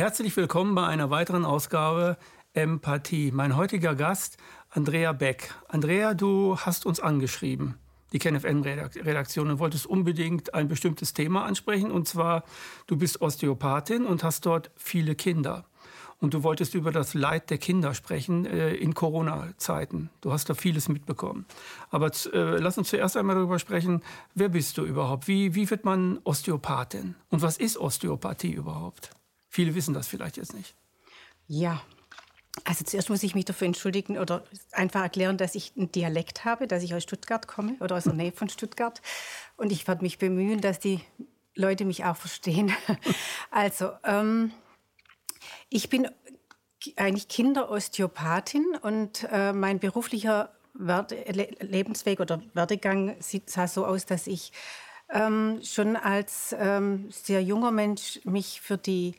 Herzlich willkommen bei einer weiteren Ausgabe Empathie. Mein heutiger Gast, Andrea Beck. Andrea, du hast uns angeschrieben, die KenFM-Redaktion, und wolltest unbedingt ein bestimmtes Thema ansprechen. Und zwar, du bist Osteopathin und hast dort viele Kinder. Und du wolltest über das Leid der Kinder sprechen äh, in Corona-Zeiten. Du hast da vieles mitbekommen. Aber äh, lass uns zuerst einmal darüber sprechen, wer bist du überhaupt? Wie, wie wird man Osteopathin? Und was ist Osteopathie überhaupt? Viele wissen das vielleicht jetzt nicht. Ja, also zuerst muss ich mich dafür entschuldigen oder einfach erklären, dass ich einen Dialekt habe, dass ich aus Stuttgart komme oder aus der Nähe von Stuttgart. Und ich werde mich bemühen, dass die Leute mich auch verstehen. Also, ähm, ich bin eigentlich Kinderosteopathin und äh, mein beruflicher Werde Lebensweg oder Werdegang sah so aus, dass ich ähm, schon als ähm, sehr junger Mensch mich für die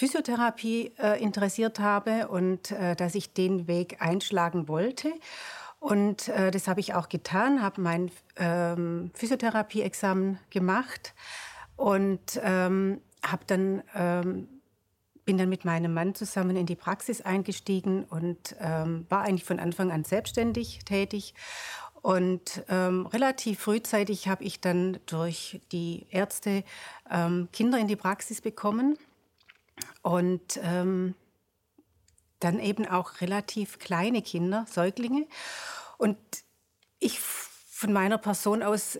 Physiotherapie äh, interessiert habe und äh, dass ich den Weg einschlagen wollte. Und äh, das habe ich auch getan, habe mein ähm, Physiotherapie-Examen gemacht und ähm, habe dann ähm, bin dann mit meinem Mann zusammen in die Praxis eingestiegen und ähm, war eigentlich von Anfang an selbstständig tätig. Und ähm, relativ frühzeitig habe ich dann durch die Ärzte ähm, Kinder in die Praxis bekommen und ähm, dann eben auch relativ kleine Kinder, Säuglinge. Und ich von meiner Person aus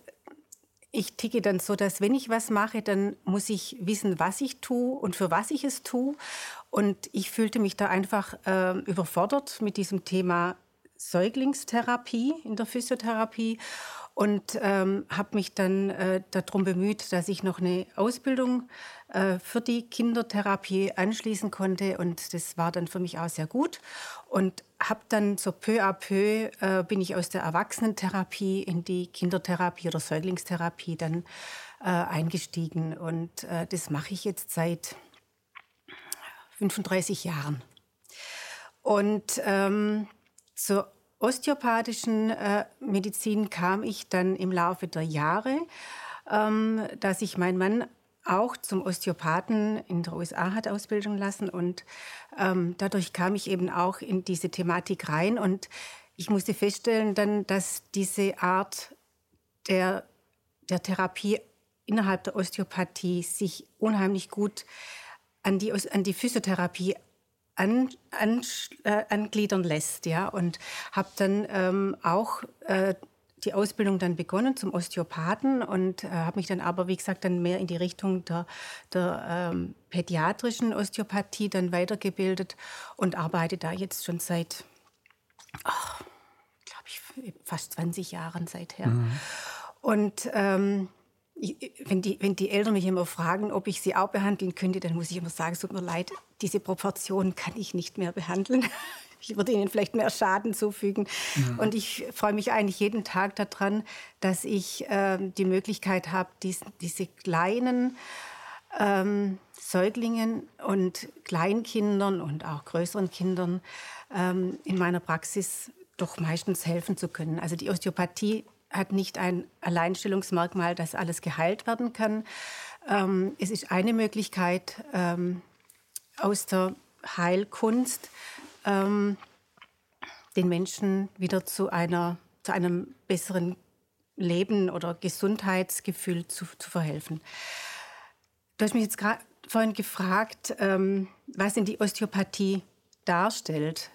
ich ticke dann so, dass wenn ich was mache, dann muss ich wissen, was ich tue und für was ich es tue. Und ich fühlte mich da einfach äh, überfordert mit diesem Thema Säuglingstherapie in der Physiotherapie und ähm, habe mich dann äh, darum bemüht, dass ich noch eine Ausbildung äh, für die Kindertherapie anschließen konnte. Und das war dann für mich auch sehr gut. Und habe dann so peu à peu äh, bin ich aus der Erwachsenentherapie in die Kindertherapie oder Säuglingstherapie dann äh, eingestiegen. Und äh, das mache ich jetzt seit 35 Jahren. Und ähm, zur osteopathischen äh, Medizin kam ich dann im Laufe der Jahre, ähm, dass sich mein Mann auch zum Osteopathen in der USA hat ausbilden lassen. Und ähm, dadurch kam ich eben auch in diese Thematik rein. Und ich musste feststellen dann, dass diese Art der, der Therapie innerhalb der Osteopathie sich unheimlich gut an die, an die Physiotherapie an, an, äh, angliedern lässt. Ja? Und habe dann ähm, auch äh, die Ausbildung dann begonnen zum Osteopathen und äh, habe mich dann aber, wie gesagt, dann mehr in die Richtung der, der ähm, pädiatrischen Osteopathie dann weitergebildet und arbeite da jetzt schon seit, glaube ich, fast 20 Jahren seither. Mhm. Und ähm, wenn die, wenn die Eltern mich immer fragen, ob ich sie auch behandeln könnte, dann muss ich immer sagen, es tut mir leid, diese Proportion kann ich nicht mehr behandeln. Ich würde ihnen vielleicht mehr Schaden zufügen. Mhm. Und ich freue mich eigentlich jeden Tag daran, dass ich äh, die Möglichkeit habe, dies, diese kleinen ähm, Säuglingen und Kleinkindern und auch größeren Kindern ähm, in meiner Praxis doch meistens helfen zu können. Also die Osteopathie hat nicht ein Alleinstellungsmerkmal, dass alles geheilt werden kann. Ähm, es ist eine Möglichkeit ähm, aus der Heilkunst, ähm, den Menschen wieder zu, einer, zu einem besseren Leben oder Gesundheitsgefühl zu, zu verhelfen. Du hast mich jetzt gerade vorhin gefragt, ähm, was denn die Osteopathie darstellt.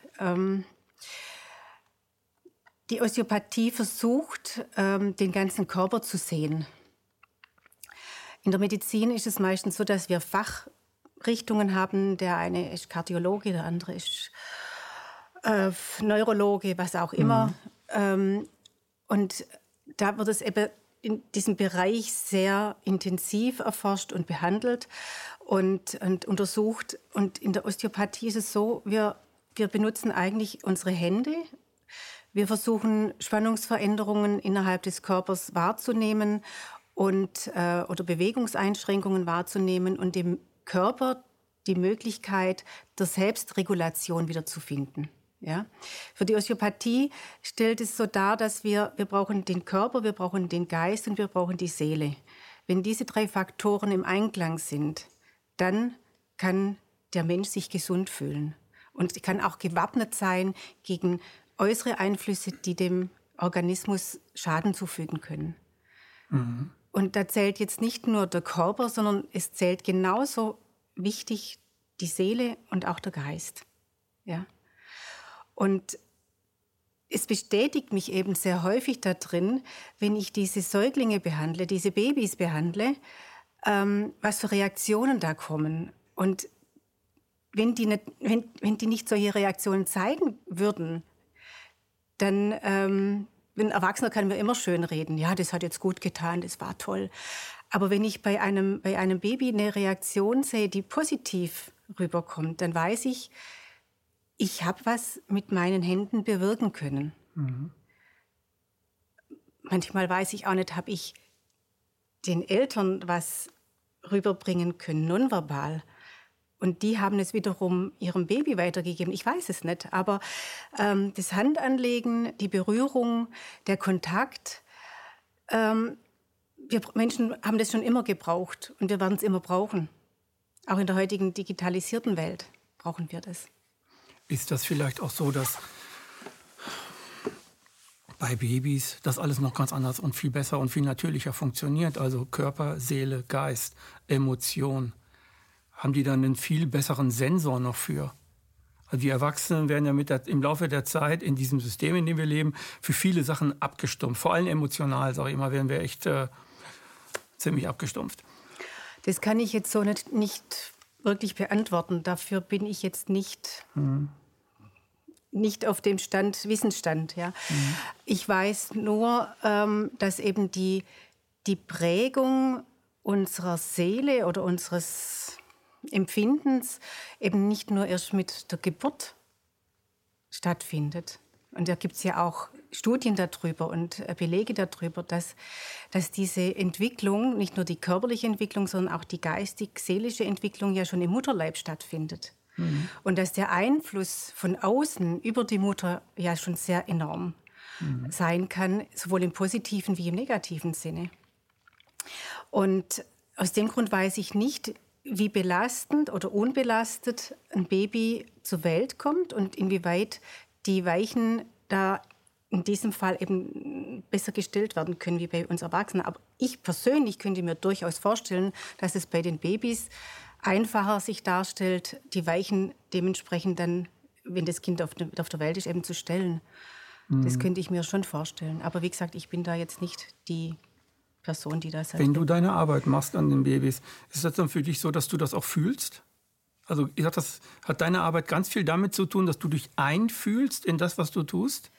Die Osteopathie versucht, ähm, den ganzen Körper zu sehen. In der Medizin ist es meistens so, dass wir Fachrichtungen haben. Der eine ist Kardiologe, der andere ist äh, Neurologe, was auch immer. Mhm. Ähm, und da wird es eben in diesem Bereich sehr intensiv erforscht und behandelt und, und untersucht. Und in der Osteopathie ist es so, wir, wir benutzen eigentlich unsere Hände wir versuchen Spannungsveränderungen innerhalb des Körpers wahrzunehmen und äh, oder Bewegungseinschränkungen wahrzunehmen und dem Körper die Möglichkeit der Selbstregulation wiederzufinden. Ja? Für die Osteopathie stellt es so dar, dass wir, wir brauchen den Körper, wir brauchen den Geist und wir brauchen die Seele. Wenn diese drei Faktoren im Einklang sind, dann kann der Mensch sich gesund fühlen und kann auch gewappnet sein gegen äußere Einflüsse, die dem Organismus Schaden zufügen können. Mhm. Und da zählt jetzt nicht nur der Körper, sondern es zählt genauso wichtig die Seele und auch der Geist. Ja. Und es bestätigt mich eben sehr häufig darin, wenn ich diese Säuglinge behandle, diese Babys behandle, ähm, was für Reaktionen da kommen. Und wenn die, nicht, wenn, wenn die nicht solche Reaktionen zeigen würden, dann, ähm, ein Erwachsener kann mir immer schön reden, ja, das hat jetzt gut getan, das war toll. Aber wenn ich bei einem, bei einem Baby eine Reaktion sehe, die positiv rüberkommt, dann weiß ich, ich habe was mit meinen Händen bewirken können. Mhm. Manchmal weiß ich auch nicht, habe ich den Eltern was rüberbringen können, nonverbal. Und die haben es wiederum ihrem Baby weitergegeben. Ich weiß es nicht. Aber ähm, das Handanlegen, die Berührung, der Kontakt, ähm, wir Menschen haben das schon immer gebraucht und wir werden es immer brauchen. Auch in der heutigen digitalisierten Welt brauchen wir das. Ist das vielleicht auch so, dass bei Babys das alles noch ganz anders und viel besser und viel natürlicher funktioniert? Also Körper, Seele, Geist, Emotion. Haben die dann einen viel besseren Sensor noch für? Also die Erwachsenen werden ja mit der, im Laufe der Zeit in diesem System, in dem wir leben, für viele Sachen abgestumpft. Vor allem emotional, sage ich immer, werden wir echt äh, ziemlich abgestumpft. Das kann ich jetzt so nicht, nicht wirklich beantworten. Dafür bin ich jetzt nicht, mhm. nicht auf dem Stand, Wissensstand. Ja. Mhm. Ich weiß nur, ähm, dass eben die, die Prägung unserer Seele oder unseres Empfindens eben nicht nur erst mit der Geburt stattfindet. Und da gibt es ja auch Studien darüber und äh, Belege darüber, dass, dass diese Entwicklung, nicht nur die körperliche Entwicklung, sondern auch die geistig-seelische Entwicklung ja schon im Mutterleib stattfindet. Mhm. Und dass der Einfluss von außen über die Mutter ja schon sehr enorm mhm. sein kann, sowohl im positiven wie im negativen Sinne. Und aus dem Grund weiß ich nicht, wie belastend oder unbelastet ein Baby zur Welt kommt und inwieweit die Weichen da in diesem Fall eben besser gestellt werden können wie bei uns Erwachsenen. Aber ich persönlich könnte mir durchaus vorstellen, dass es bei den Babys einfacher sich darstellt, die Weichen dementsprechend dann, wenn das Kind auf, der Welt ist, eben zu stellen. Mhm. Das könnte ich mir schon vorstellen. Aber wie gesagt, ich bin da jetzt nicht die Person, die das. Wenn du deine Arbeit machst an den Babys, ist das dann für dich so, dass du das auch fühlst? Also das hat deine Arbeit ganz viel damit zu tun, dass du dich einfühlst in das, was du tust?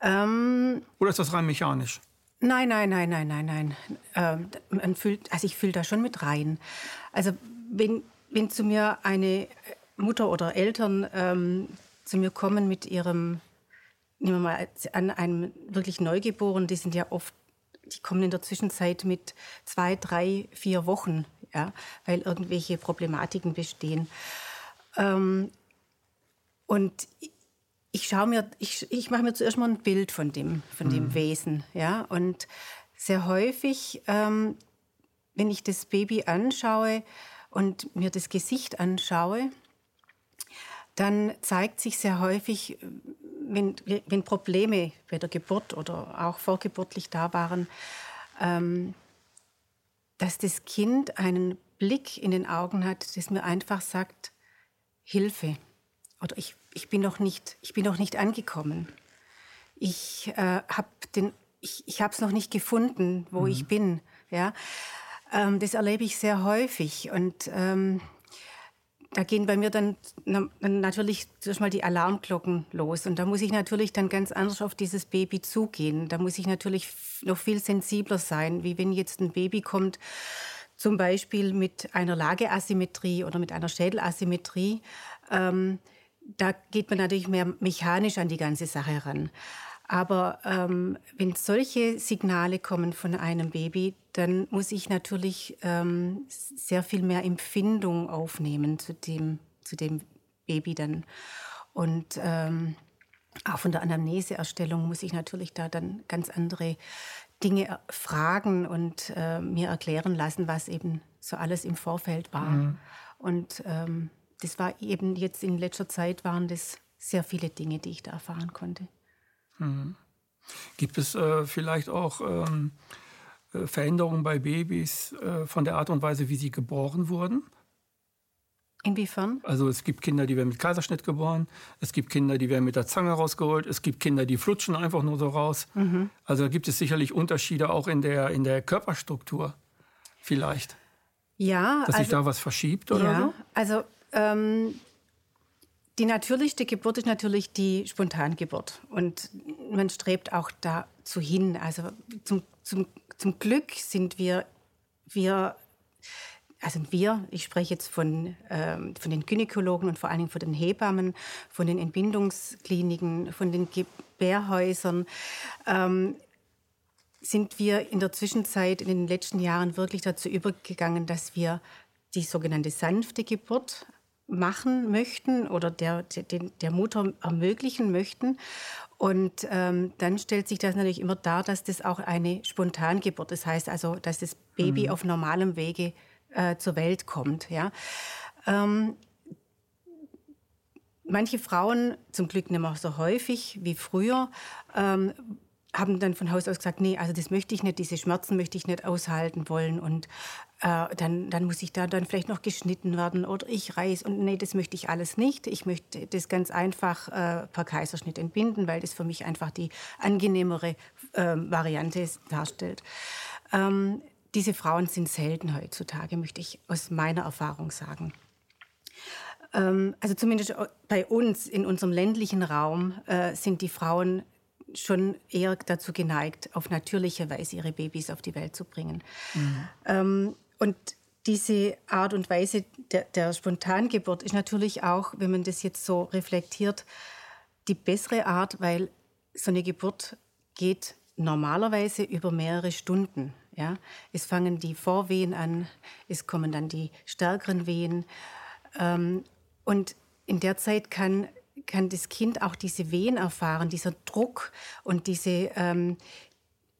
Ähm, Oder ist das rein mechanisch? Nein, nein, nein, nein, nein, nein. Ähm, man fühlt, also ich fühle da schon mit rein. Also wenn, wenn zu mir eine Mutter oder Eltern ähm, zu mir kommen mit ihrem, nehmen wir mal an, einem wirklich Neugeborenen, die sind ja oft, die kommen in der Zwischenzeit mit zwei, drei, vier Wochen, ja, weil irgendwelche Problematiken bestehen. Ähm, und ich schaue mir, ich, ich mache mir zuerst mal ein Bild von dem, von dem mhm. Wesen, ja. Und sehr häufig, ähm, wenn ich das Baby anschaue und mir das Gesicht anschaue, dann zeigt sich sehr häufig, wenn, wenn Probleme bei der Geburt oder auch vorgeburtlich da waren, ähm, dass das Kind einen Blick in den Augen hat, das mir einfach sagt, Hilfe oder ich, ich bin noch nicht, ich bin noch nicht angekommen. Ich äh, habe den, ich, ich habe es noch nicht gefunden, wo mhm. ich bin. Ja, ähm, das erlebe ich sehr häufig und ähm, da gehen bei mir dann, na, natürlich zuerst mal die Alarmglocken los. Und da muss ich natürlich dann ganz anders auf dieses Baby zugehen. Da muss ich natürlich noch viel sensibler sein, wie wenn jetzt ein Baby kommt, zum Beispiel mit einer Lageasymmetrie oder mit einer Schädelasymmetrie. Ähm, da geht man natürlich mehr mechanisch an die ganze Sache ran. Aber ähm, wenn solche Signale kommen von einem Baby, dann muss ich natürlich ähm, sehr viel mehr Empfindung aufnehmen zu dem, zu dem Baby dann. Und ähm, auch von der Anamneseerstellung muss ich natürlich da dann ganz andere Dinge fragen und äh, mir erklären lassen, was eben so alles im Vorfeld war. Mhm. Und ähm, das war eben jetzt in letzter Zeit waren das sehr viele Dinge, die ich da erfahren konnte. Mhm. Gibt es äh, vielleicht auch ähm, äh, Veränderungen bei Babys äh, von der Art und Weise, wie sie geboren wurden? Inwiefern? Also es gibt Kinder, die werden mit Kaiserschnitt geboren, es gibt Kinder, die werden mit der Zange rausgeholt, es gibt Kinder, die flutschen einfach nur so raus. Mhm. Also da gibt es sicherlich Unterschiede auch in der, in der Körperstruktur vielleicht. Ja. Dass also, sich da was verschiebt oder ja, so? Also ähm, die natürlichste Geburt ist natürlich die Spontangeburt. Und man strebt auch dazu hin. Also zum, zum, zum Glück sind wir, wir, also wir, ich spreche jetzt von, ähm, von den Gynäkologen und vor allen Dingen von den Hebammen, von den Entbindungskliniken, von den Gebärhäusern, ähm, sind wir in der Zwischenzeit in den letzten Jahren wirklich dazu übergegangen, dass wir die sogenannte sanfte Geburt machen möchten oder der, der, der Mutter ermöglichen möchten. Und ähm, dann stellt sich das natürlich immer dar, dass das auch eine Spontangeburt ist. Das heißt also, dass das Baby mhm. auf normalem Wege äh, zur Welt kommt. Ja? Ähm, manche Frauen, zum Glück nicht mehr so häufig wie früher, ähm, haben dann von Haus aus gesagt, nee, also das möchte ich nicht, diese Schmerzen möchte ich nicht aushalten wollen und äh, dann, dann muss ich da dann vielleicht noch geschnitten werden oder ich reiß und nee, das möchte ich alles nicht. Ich möchte das ganz einfach äh, per Kaiserschnitt entbinden, weil das für mich einfach die angenehmere äh, Variante darstellt. Ähm, diese Frauen sind selten heutzutage, möchte ich aus meiner Erfahrung sagen ähm, also zumindest bei uns in unserem ländlichen Raum äh, sind die Frauen schon eher dazu geneigt, auf natürliche Weise ihre Babys auf die Welt zu bringen. Mhm. Ähm, und diese Art und Weise der, der Spontangeburt ist natürlich auch, wenn man das jetzt so reflektiert, die bessere Art, weil so eine Geburt geht normalerweise über mehrere Stunden. Ja? Es fangen die Vorwehen an, es kommen dann die stärkeren Wehen. Ähm, und in der Zeit kann kann das Kind auch diese Wehen erfahren, dieser Druck und diese, ähm,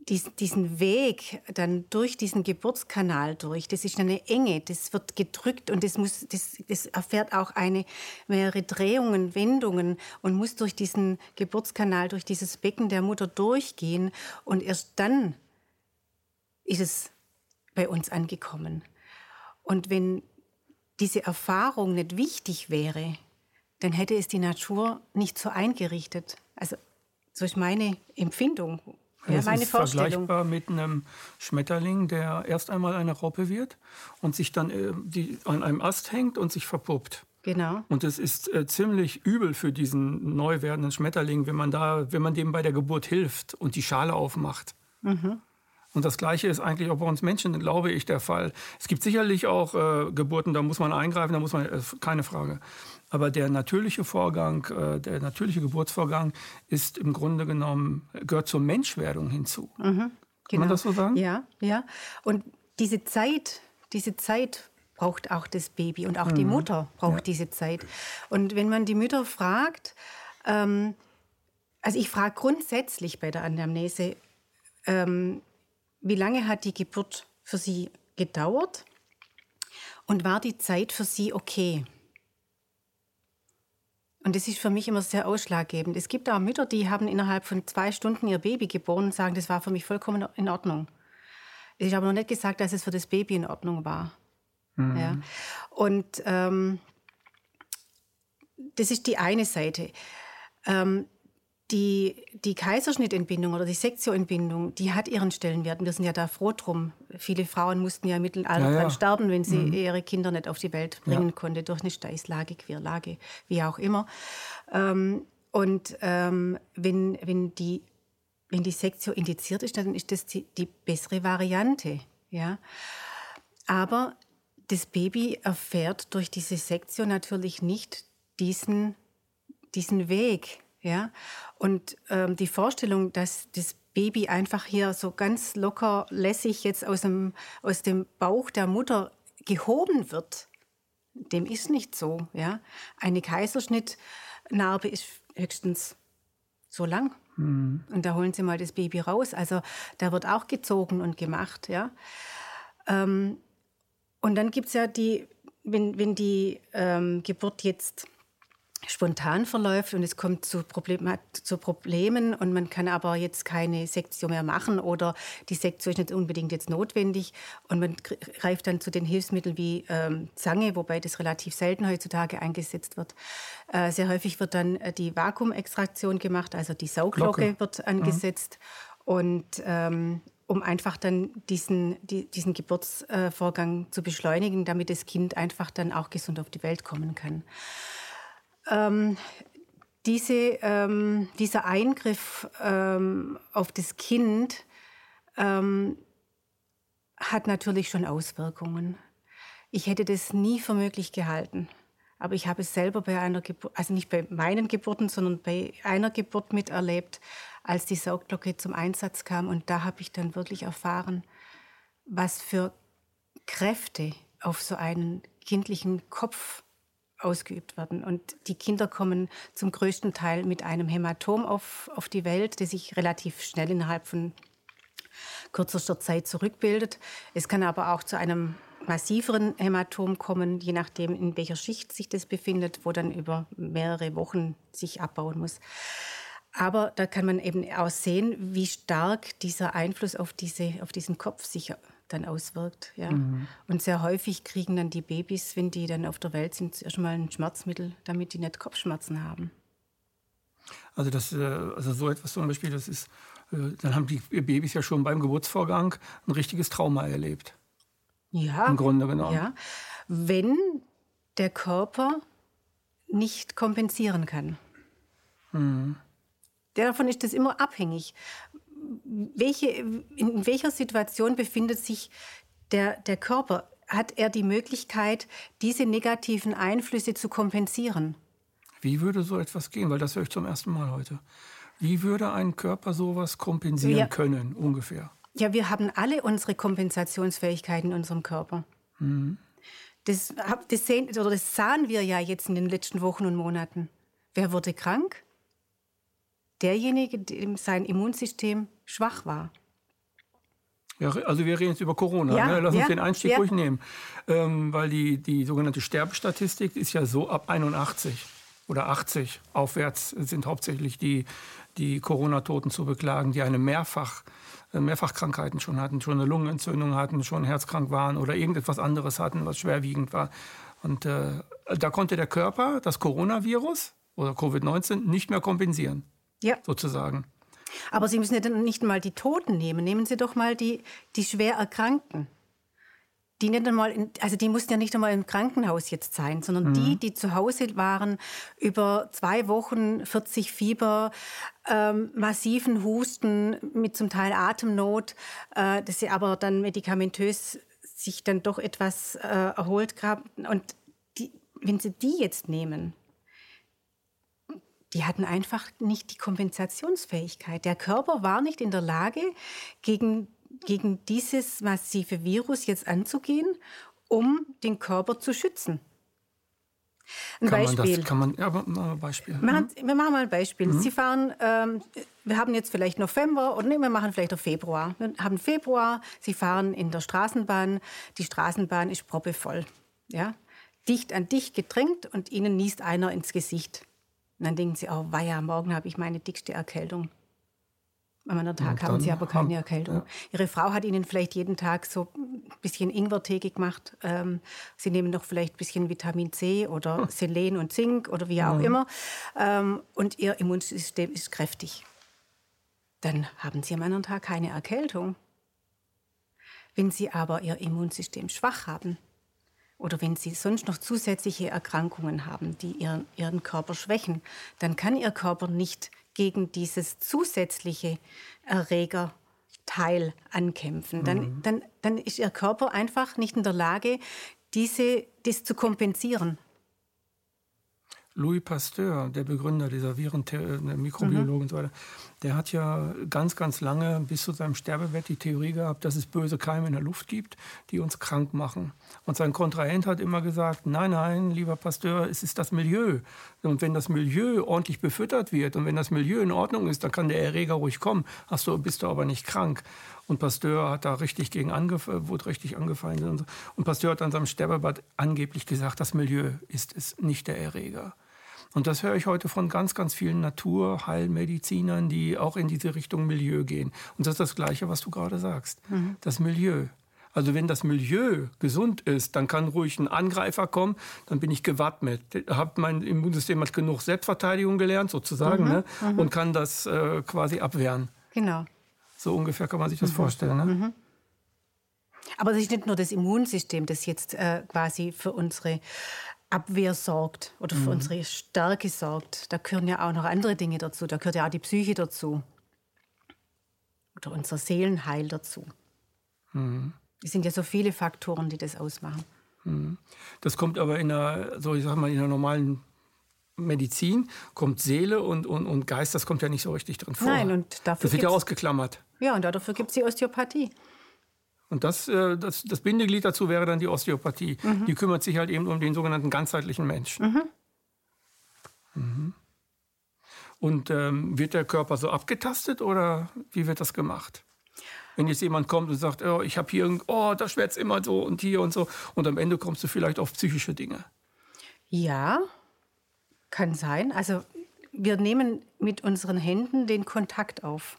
dies, diesen Weg dann durch diesen Geburtskanal durch. Das ist eine Enge, das wird gedrückt und das, muss, das, das erfährt auch eine, mehrere Drehungen, Wendungen und muss durch diesen Geburtskanal, durch dieses Becken der Mutter durchgehen. Und erst dann ist es bei uns angekommen. Und wenn diese Erfahrung nicht wichtig wäre, dann hätte es die Natur nicht so eingerichtet. Also so ist meine Empfindung. Ja, das meine ist vergleichbar mit einem Schmetterling, der erst einmal eine Raupe wird und sich dann äh, die, an einem Ast hängt und sich verpuppt. Genau. Und es ist äh, ziemlich übel für diesen neu werdenden Schmetterling, wenn man, da, wenn man dem bei der Geburt hilft und die Schale aufmacht. Mhm. Und das Gleiche ist eigentlich auch bei uns Menschen, glaube ich, der Fall. Es gibt sicherlich auch äh, Geburten, da muss man eingreifen, da muss man, äh, keine Frage. Aber der natürliche Vorgang, äh, der natürliche Geburtsvorgang ist im Grunde genommen, gehört zur Menschwerdung hinzu. Mhm, genau. Kann man genau. das so sagen? Ja, ja. Und diese Zeit, diese Zeit braucht auch das Baby und auch mhm. die Mutter braucht ja. diese Zeit. Und wenn man die Mütter fragt, ähm, also ich frage grundsätzlich bei der Anamnese, ähm, wie lange hat die Geburt für Sie gedauert und war die Zeit für Sie okay? Und das ist für mich immer sehr ausschlaggebend. Es gibt auch Mütter, die haben innerhalb von zwei Stunden ihr Baby geboren und sagen, das war für mich vollkommen in Ordnung. Ist aber noch nicht gesagt, dass es für das Baby in Ordnung war. Mhm. Ja. Und ähm, das ist die eine Seite. Ähm, die, die Kaiserschnittentbindung oder die Sektioentbindung, die hat ihren Stellenwert. Und wir sind ja da froh drum. Viele Frauen mussten ja im Mittelalter ja, ja. sterben, wenn sie mhm. ihre Kinder nicht auf die Welt bringen ja. konnte, durch eine Steißlage, Querlage, wie auch immer. Ähm, und ähm, wenn, wenn, die, wenn die Sektio indiziert ist, dann ist das die, die bessere Variante. Ja? Aber das Baby erfährt durch diese Sektio natürlich nicht diesen, diesen Weg. Ja? Und ähm, die Vorstellung, dass das Baby einfach hier so ganz locker lässig jetzt aus dem, aus dem Bauch der Mutter gehoben wird, dem ist nicht so. Ja? Eine Kaiserschnittnarbe ist höchstens so lang. Mhm. Und da holen sie mal das Baby raus. Also da wird auch gezogen und gemacht. Ja? Ähm, und dann gibt es ja die, wenn, wenn die ähm, Geburt jetzt spontan verläuft und es kommt zu, Problem, zu, Problemen und man kann aber jetzt keine Sektion mehr machen oder die Sektion ist nicht unbedingt jetzt notwendig und man greift dann zu den Hilfsmitteln wie ähm, Zange, wobei das relativ selten heutzutage eingesetzt wird. Äh, sehr häufig wird dann äh, die Vakuumextraktion gemacht, also die Sauglocke Glocke. wird angesetzt mhm. und ähm, um einfach dann diesen, die, diesen Geburtsvorgang zu beschleunigen, damit das Kind einfach dann auch gesund auf die Welt kommen kann. Ähm, diese, ähm, dieser Eingriff ähm, auf das Kind ähm, hat natürlich schon Auswirkungen. Ich hätte das nie für möglich gehalten. Aber ich habe es selber bei einer Geburt, also nicht bei meinen Geburten, sondern bei einer Geburt miterlebt, als die Saugglocke zum Einsatz kam. Und da habe ich dann wirklich erfahren, was für Kräfte auf so einen kindlichen Kopf ausgeübt werden. Und die Kinder kommen zum größten Teil mit einem Hämatom auf, auf die Welt, das sich relativ schnell innerhalb von kürzester Zeit zurückbildet. Es kann aber auch zu einem massiveren Hämatom kommen, je nachdem, in welcher Schicht sich das befindet, wo dann über mehrere Wochen sich abbauen muss. Aber da kann man eben auch sehen, wie stark dieser Einfluss auf, diese, auf diesen Kopf sich dann auswirkt. Ja. Mhm. Und sehr häufig kriegen dann die Babys, wenn die dann auf der Welt sind, zuerst mal ein Schmerzmittel, damit die nicht Kopfschmerzen haben. Also, das, äh, also so etwas zum Beispiel, das ist, äh, dann haben die Babys ja schon beim Geburtsvorgang ein richtiges Trauma erlebt. Ja. Im Grunde genommen. Ja. Wenn der Körper nicht kompensieren kann. Mhm. Davon ist das immer abhängig. Welche, in welcher Situation befindet sich der, der Körper? Hat er die Möglichkeit, diese negativen Einflüsse zu kompensieren? Wie würde so etwas gehen? Weil das höre ich zum ersten Mal heute. Wie würde ein Körper sowas kompensieren ja. können, ungefähr? Ja, wir haben alle unsere Kompensationsfähigkeiten in unserem Körper. Mhm. Das, das, sehen, oder das sahen wir ja jetzt in den letzten Wochen und Monaten. Wer wurde krank? Derjenige, dem sein Immunsystem schwach war. Ja, also wir reden jetzt über Corona. Ja, ne? Lass uns den Einstieg ruhig nehmen. Ähm, weil die, die sogenannte Sterbestatistik ist ja so ab 81 oder 80 aufwärts sind hauptsächlich die, die Corona-Toten zu beklagen, die eine Mehrfach, äh, Mehrfachkrankheiten schon hatten, schon eine Lungenentzündung hatten, schon herzkrank waren oder irgendetwas anderes hatten, was schwerwiegend war. Und äh, da konnte der Körper das Coronavirus oder Covid-19 nicht mehr kompensieren ja. sozusagen. Aber Sie müssen ja dann nicht mal die Toten nehmen. Nehmen Sie doch mal die, die schwer Erkrankten. Die, nicht einmal in, also die mussten ja nicht einmal im Krankenhaus jetzt sein, sondern mhm. die, die zu Hause waren, über zwei Wochen 40 Fieber, ähm, massiven Husten mit zum Teil Atemnot, äh, dass sie aber dann medikamentös sich dann doch etwas äh, erholt haben. Und die, wenn Sie die jetzt nehmen, die hatten einfach nicht die Kompensationsfähigkeit. Der Körper war nicht in der Lage, gegen, gegen dieses massive Virus jetzt anzugehen, um den Körper zu schützen. Ein kann Beispiel. Man das, kann man, ja, ein Beispiel. Machen, mhm. wir machen mal ein Beispiel. Mhm. Sie fahren, ähm, wir haben jetzt vielleicht November oder nee, wir machen vielleicht auch Februar. Wir haben Februar, Sie fahren in der Straßenbahn, die Straßenbahn ist proppevoll. Ja? Dicht an dicht gedrängt und Ihnen niest einer ins Gesicht. Und dann denken sie, oh weia, morgen habe ich meine dickste Erkältung. Am anderen Tag haben sie aber keine Erkältung. Ja. Ihre Frau hat ihnen vielleicht jeden Tag so ein bisschen Ingwertee gemacht. Ähm, sie nehmen noch vielleicht ein bisschen Vitamin C oder hm. Selen und Zink oder wie auch ja. immer. Ähm, und ihr Immunsystem ist kräftig. Dann haben sie am anderen Tag keine Erkältung. Wenn sie aber ihr Immunsystem schwach haben, oder wenn sie sonst noch zusätzliche Erkrankungen haben, die ihren, ihren Körper schwächen, dann kann ihr Körper nicht gegen dieses zusätzliche Erregerteil ankämpfen. Dann, mhm. dann, dann ist ihr Körper einfach nicht in der Lage, diese, das zu kompensieren. Louis Pasteur, der Begründer dieser Viren, der Mikrobiologe mhm. und so weiter, der hat ja ganz, ganz lange bis zu seinem Sterbebett die Theorie gehabt, dass es böse Keime in der Luft gibt, die uns krank machen. Und sein Kontrahent hat immer gesagt, nein, nein, lieber Pasteur, es ist das Milieu. Und wenn das Milieu ordentlich befüttert wird und wenn das Milieu in Ordnung ist, dann kann der Erreger ruhig kommen. Hast du, bist du aber nicht krank. Und Pasteur hat da richtig gegen angef wurde richtig angefeindet. Und, so. und Pasteur hat an seinem Sterbebett angeblich gesagt, das Milieu ist es, nicht der Erreger. Und das höre ich heute von ganz, ganz vielen Naturheilmedizinern, die auch in diese Richtung Milieu gehen. Und das ist das Gleiche, was du gerade sagst. Mhm. Das Milieu. Also wenn das Milieu gesund ist, dann kann ruhig ein Angreifer kommen, dann bin ich gewappnet. Hab mein Immunsystem hat genug Selbstverteidigung gelernt, sozusagen, mhm, ne? Mhm. und kann das äh, quasi abwehren. Genau. So ungefähr kann man sich das mhm. vorstellen. Ne? Mhm. Aber es ist nicht nur das Immunsystem, das jetzt äh, quasi für unsere Abwehr sorgt oder für mhm. unsere Stärke sorgt. Da gehören ja auch noch andere Dinge dazu. Da gehört ja auch die Psyche dazu. Oder unser Seelenheil dazu. Mhm. Es sind ja so viele Faktoren, die das ausmachen. Mhm. Das kommt aber in einer, so ich sag mal, in einer normalen Medizin kommt Seele und, und, und Geist, das kommt ja nicht so richtig drin vor. Nein, und dafür das wird ja ausgeklammert. Ja, und dafür gibt es die Osteopathie. Und das, äh, das, das Bindeglied dazu wäre dann die Osteopathie. Mhm. Die kümmert sich halt eben um den sogenannten ganzheitlichen Menschen. Mhm. Mhm. Und ähm, wird der Körper so abgetastet oder wie wird das gemacht? Wenn jetzt jemand kommt und sagt, oh, ich habe hier, oh, da schwätzt immer so und hier und so, und am Ende kommst du vielleicht auf psychische Dinge. Ja, kann sein. Also wir nehmen mit unseren Händen den Kontakt auf.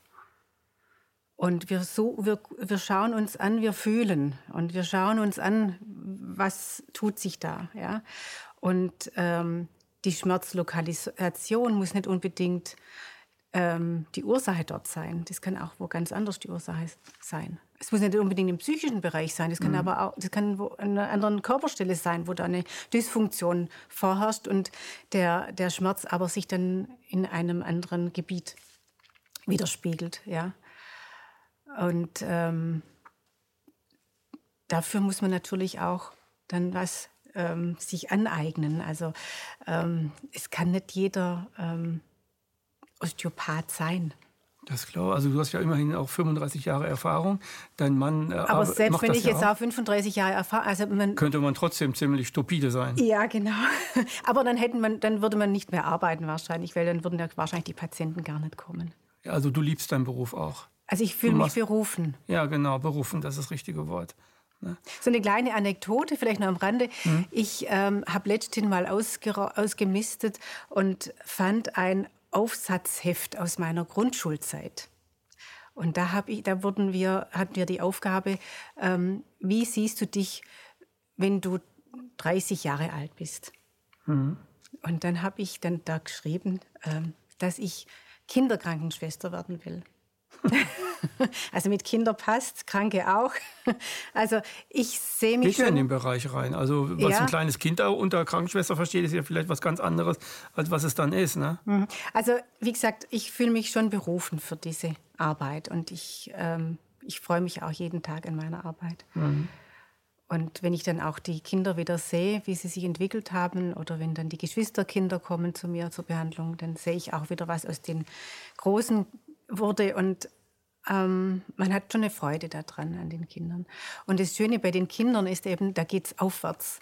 Und wir, so, wir, wir schauen uns an, wir fühlen und wir schauen uns an, was tut sich da. Ja? Und ähm, die Schmerzlokalisation muss nicht unbedingt ähm, die Ursache dort sein. Das kann auch wo ganz anders die Ursache sein. Es muss nicht unbedingt im psychischen Bereich sein, das kann mhm. aber auch das kann wo an einer anderen Körperstelle sein, wo da eine Dysfunktion vorherrscht und der, der Schmerz aber sich dann in einem anderen Gebiet widerspiegelt. Ja. Und ähm, dafür muss man natürlich auch dann was ähm, sich aneignen. Also ähm, es kann nicht jeder ähm, Osteopath sein. Das glaube Also du hast ja immerhin auch 35 Jahre Erfahrung. Dein Mann äh, Aber selbst wenn ich ja jetzt auch 35 Jahre Erfahrung, also man könnte man trotzdem ziemlich stupide sein. Ja, genau. Aber dann hätten man, dann würde man nicht mehr arbeiten wahrscheinlich, weil dann würden ja wahrscheinlich die Patienten gar nicht kommen. Also du liebst deinen Beruf auch. Also ich fühle mich berufen. Ja, genau, berufen, das ist das richtige Wort. Ne? So eine kleine Anekdote, vielleicht noch am Rande. Hm? Ich ähm, habe letztens mal ausgemistet und fand ein Aufsatzheft aus meiner Grundschulzeit. Und da, hab ich, da wurden wir, hatten wir die Aufgabe, ähm, wie siehst du dich, wenn du 30 Jahre alt bist? Mhm. Und dann habe ich dann da geschrieben, ähm, dass ich Kinderkrankenschwester werden will. also mit Kindern passt, Kranke auch. Also ich sehe mich Geht schon... ja in den Bereich rein. Also was ja. ein kleines Kind unter Krankenschwester versteht, ist ja vielleicht was ganz anderes, als was es dann ist. Ne? Mhm. Also wie gesagt, ich fühle mich schon berufen für diese Arbeit und ich, ähm, ich freue mich auch jeden Tag in meiner Arbeit. Mhm. Und wenn ich dann auch die Kinder wieder sehe, wie sie sich entwickelt haben, oder wenn dann die Geschwisterkinder kommen zu mir zur Behandlung, dann sehe ich auch wieder was aus den großen wurde und ähm, man hat schon eine Freude daran an den Kindern. Und das Schöne bei den Kindern ist eben, da geht es aufwärts.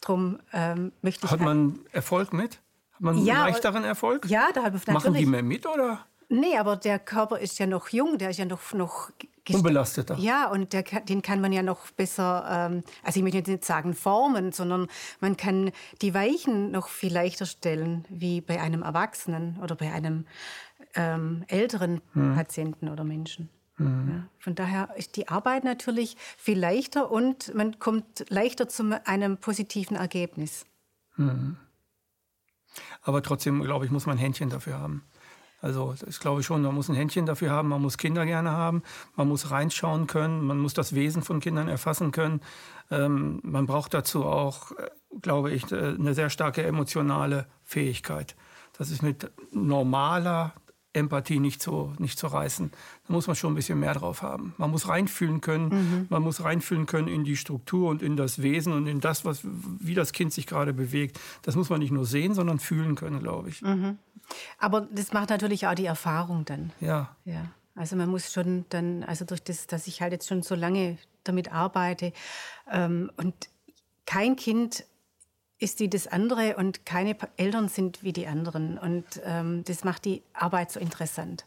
Drum ähm, möchte ich Hat man Erfolg mit? Hat man ja, leichteren Erfolg? Ja, da hat man natürlich. Machen die mehr mit oder? Nee, aber der Körper ist ja noch jung, der ist ja noch, noch Unbelasteter. Ja, und der, den kann man ja noch besser, ähm, also ich möchte jetzt nicht sagen formen, sondern man kann die Weichen noch viel leichter stellen, wie bei einem Erwachsenen oder bei einem ähm, älteren hm. Patienten oder Menschen. Hm. Ja, von daher ist die Arbeit natürlich viel leichter und man kommt leichter zu einem positiven Ergebnis. Hm. Aber trotzdem, glaube ich, muss man ein Händchen dafür haben. Also das glaube ich schon, man muss ein Händchen dafür haben, man muss Kinder gerne haben, man muss reinschauen können, man muss das Wesen von Kindern erfassen können. Ähm, man braucht dazu auch, äh, glaube ich, äh, eine sehr starke emotionale Fähigkeit. Das ist mit normaler Empathie nicht zu, nicht zu reißen. Da muss man schon ein bisschen mehr drauf haben. Man muss reinfühlen können, mhm. man muss reinfühlen können in die Struktur und in das Wesen und in das, was, wie das Kind sich gerade bewegt. Das muss man nicht nur sehen, sondern fühlen können, glaube ich. Mhm. Aber das macht natürlich auch die Erfahrung dann. Ja. ja. Also man muss schon dann, also durch das, dass ich halt jetzt schon so lange damit arbeite ähm, und kein Kind ist wie das andere und keine Eltern sind wie die anderen. Und ähm, das macht die Arbeit so interessant.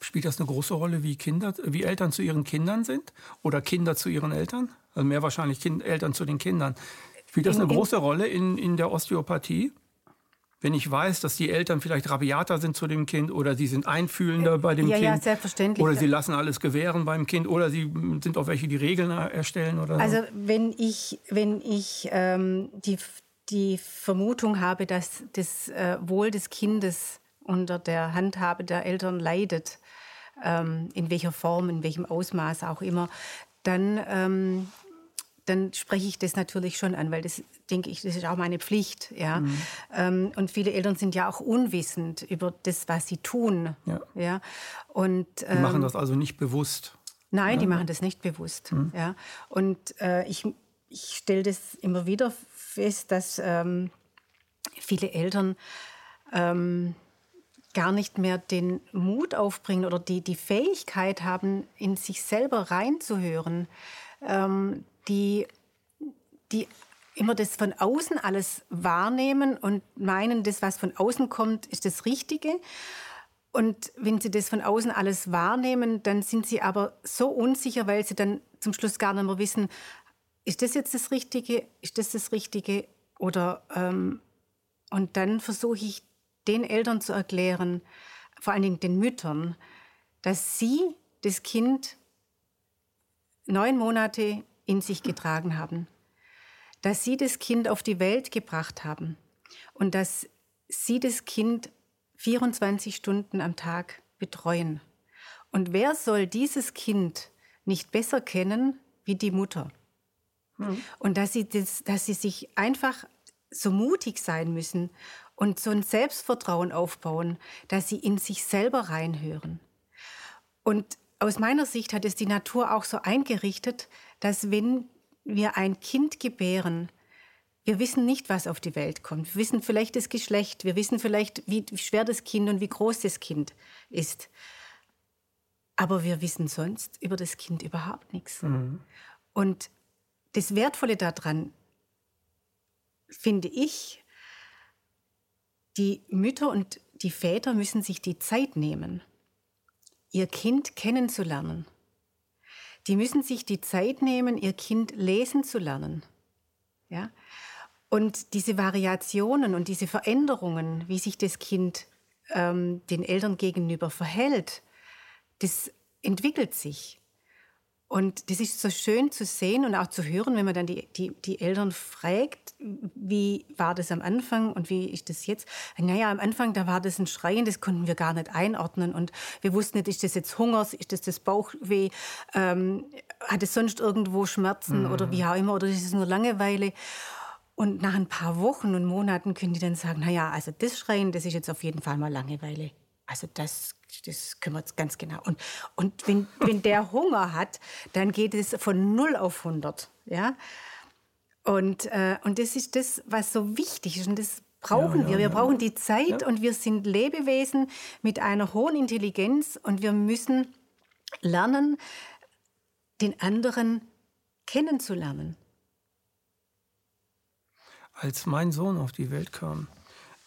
Spielt das eine große Rolle, wie, Kinder, wie Eltern zu ihren Kindern sind oder Kinder zu ihren Eltern? Also mehr wahrscheinlich kind, Eltern zu den Kindern. Spielt das in, eine große Rolle in, in der Osteopathie? Wenn ich weiß, dass die Eltern vielleicht rabiater sind zu dem Kind oder sie sind einfühlender bei dem ja, Kind. Ja, selbstverständlich. Oder sie lassen alles gewähren beim Kind oder sie sind auch welche, die Regeln erstellen oder Also wenn ich, wenn ich ähm, die, die Vermutung habe, dass das äh, Wohl des Kindes unter der Handhabe der Eltern leidet, ähm, in welcher Form, in welchem Ausmaß auch immer, dann, ähm, dann spreche ich das natürlich schon an, weil das denke ich, das ist auch meine Pflicht. Ja? Mhm. Ähm, und viele Eltern sind ja auch unwissend über das, was sie tun. Ja. Ja? Und, die machen das also nicht bewusst. Nein, ja? die machen das nicht bewusst. Mhm. Ja? Und äh, ich, ich stelle das immer wieder fest, dass ähm, viele Eltern ähm, gar nicht mehr den Mut aufbringen oder die, die Fähigkeit haben, in sich selber reinzuhören, ähm, die, die immer das von außen alles wahrnehmen und meinen, das, was von außen kommt, ist das Richtige. Und wenn sie das von außen alles wahrnehmen, dann sind sie aber so unsicher, weil sie dann zum Schluss gar nicht mehr wissen, ist das jetzt das Richtige, ist das das Richtige? Oder ähm, und dann versuche ich den Eltern zu erklären, vor allen Dingen den Müttern, dass sie das Kind neun Monate in sich getragen haben, dass sie das Kind auf die Welt gebracht haben und dass sie das Kind 24 Stunden am Tag betreuen. Und wer soll dieses Kind nicht besser kennen wie die Mutter? Mhm. Und dass sie, das, dass sie sich einfach so mutig sein müssen und so ein Selbstvertrauen aufbauen, dass sie in sich selber reinhören. Und aus meiner Sicht hat es die Natur auch so eingerichtet, dass wenn wir ein Kind gebären, wir wissen nicht, was auf die Welt kommt. Wir wissen vielleicht das Geschlecht, wir wissen vielleicht, wie schwer das Kind und wie groß das Kind ist. Aber wir wissen sonst über das Kind überhaupt nichts. Mhm. Und das Wertvolle daran, finde ich, die Mütter und die Väter müssen sich die Zeit nehmen, ihr Kind kennenzulernen. Die müssen sich die Zeit nehmen, ihr Kind lesen zu lernen. Ja? Und diese Variationen und diese Veränderungen, wie sich das Kind ähm, den Eltern gegenüber verhält, das entwickelt sich. Und das ist so schön zu sehen und auch zu hören, wenn man dann die, die, die Eltern fragt, wie war das am Anfang und wie ist das jetzt? Naja, am Anfang, da war das ein Schreien, das konnten wir gar nicht einordnen und wir wussten nicht, ist das jetzt Hunger, ist das das Bauchweh, ähm, hat es sonst irgendwo Schmerzen mhm. oder wie auch immer oder ist es nur Langeweile? Und nach ein paar Wochen und Monaten können die dann sagen, naja, also das Schreien, das ist jetzt auf jeden Fall mal Langeweile. Also das, das jetzt ganz genau. Und, und wenn, wenn der Hunger hat, dann geht es von 0 auf 100. Ja? Und, äh, und das ist das, was so wichtig ist. Und das brauchen ja, wir. Wir ja. brauchen die Zeit ja. und wir sind Lebewesen mit einer hohen Intelligenz und wir müssen lernen, den anderen kennenzulernen. Als mein Sohn auf die Welt kam,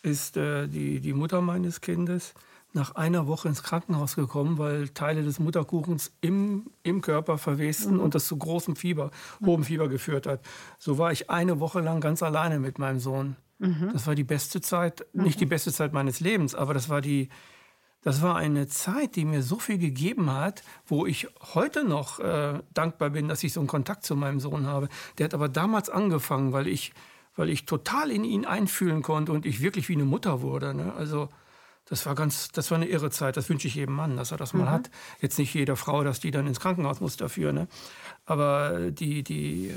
ist äh, die, die Mutter meines Kindes nach einer Woche ins Krankenhaus gekommen, weil Teile des Mutterkuchens im, im Körper verwesten mhm. und das zu großem Fieber, hohem Fieber geführt hat. So war ich eine Woche lang ganz alleine mit meinem Sohn. Mhm. Das war die beste Zeit, mhm. nicht die beste Zeit meines Lebens, aber das war die, das war eine Zeit, die mir so viel gegeben hat, wo ich heute noch äh, dankbar bin, dass ich so einen Kontakt zu meinem Sohn habe. Der hat aber damals angefangen, weil ich, weil ich total in ihn einfühlen konnte und ich wirklich wie eine Mutter wurde. Ne? Also das war ganz, das war eine irre Zeit. Das wünsche ich jedem Mann, dass er das mhm. mal hat. Jetzt nicht jeder Frau, dass die dann ins Krankenhaus muss dafür. Ne? Aber die, die,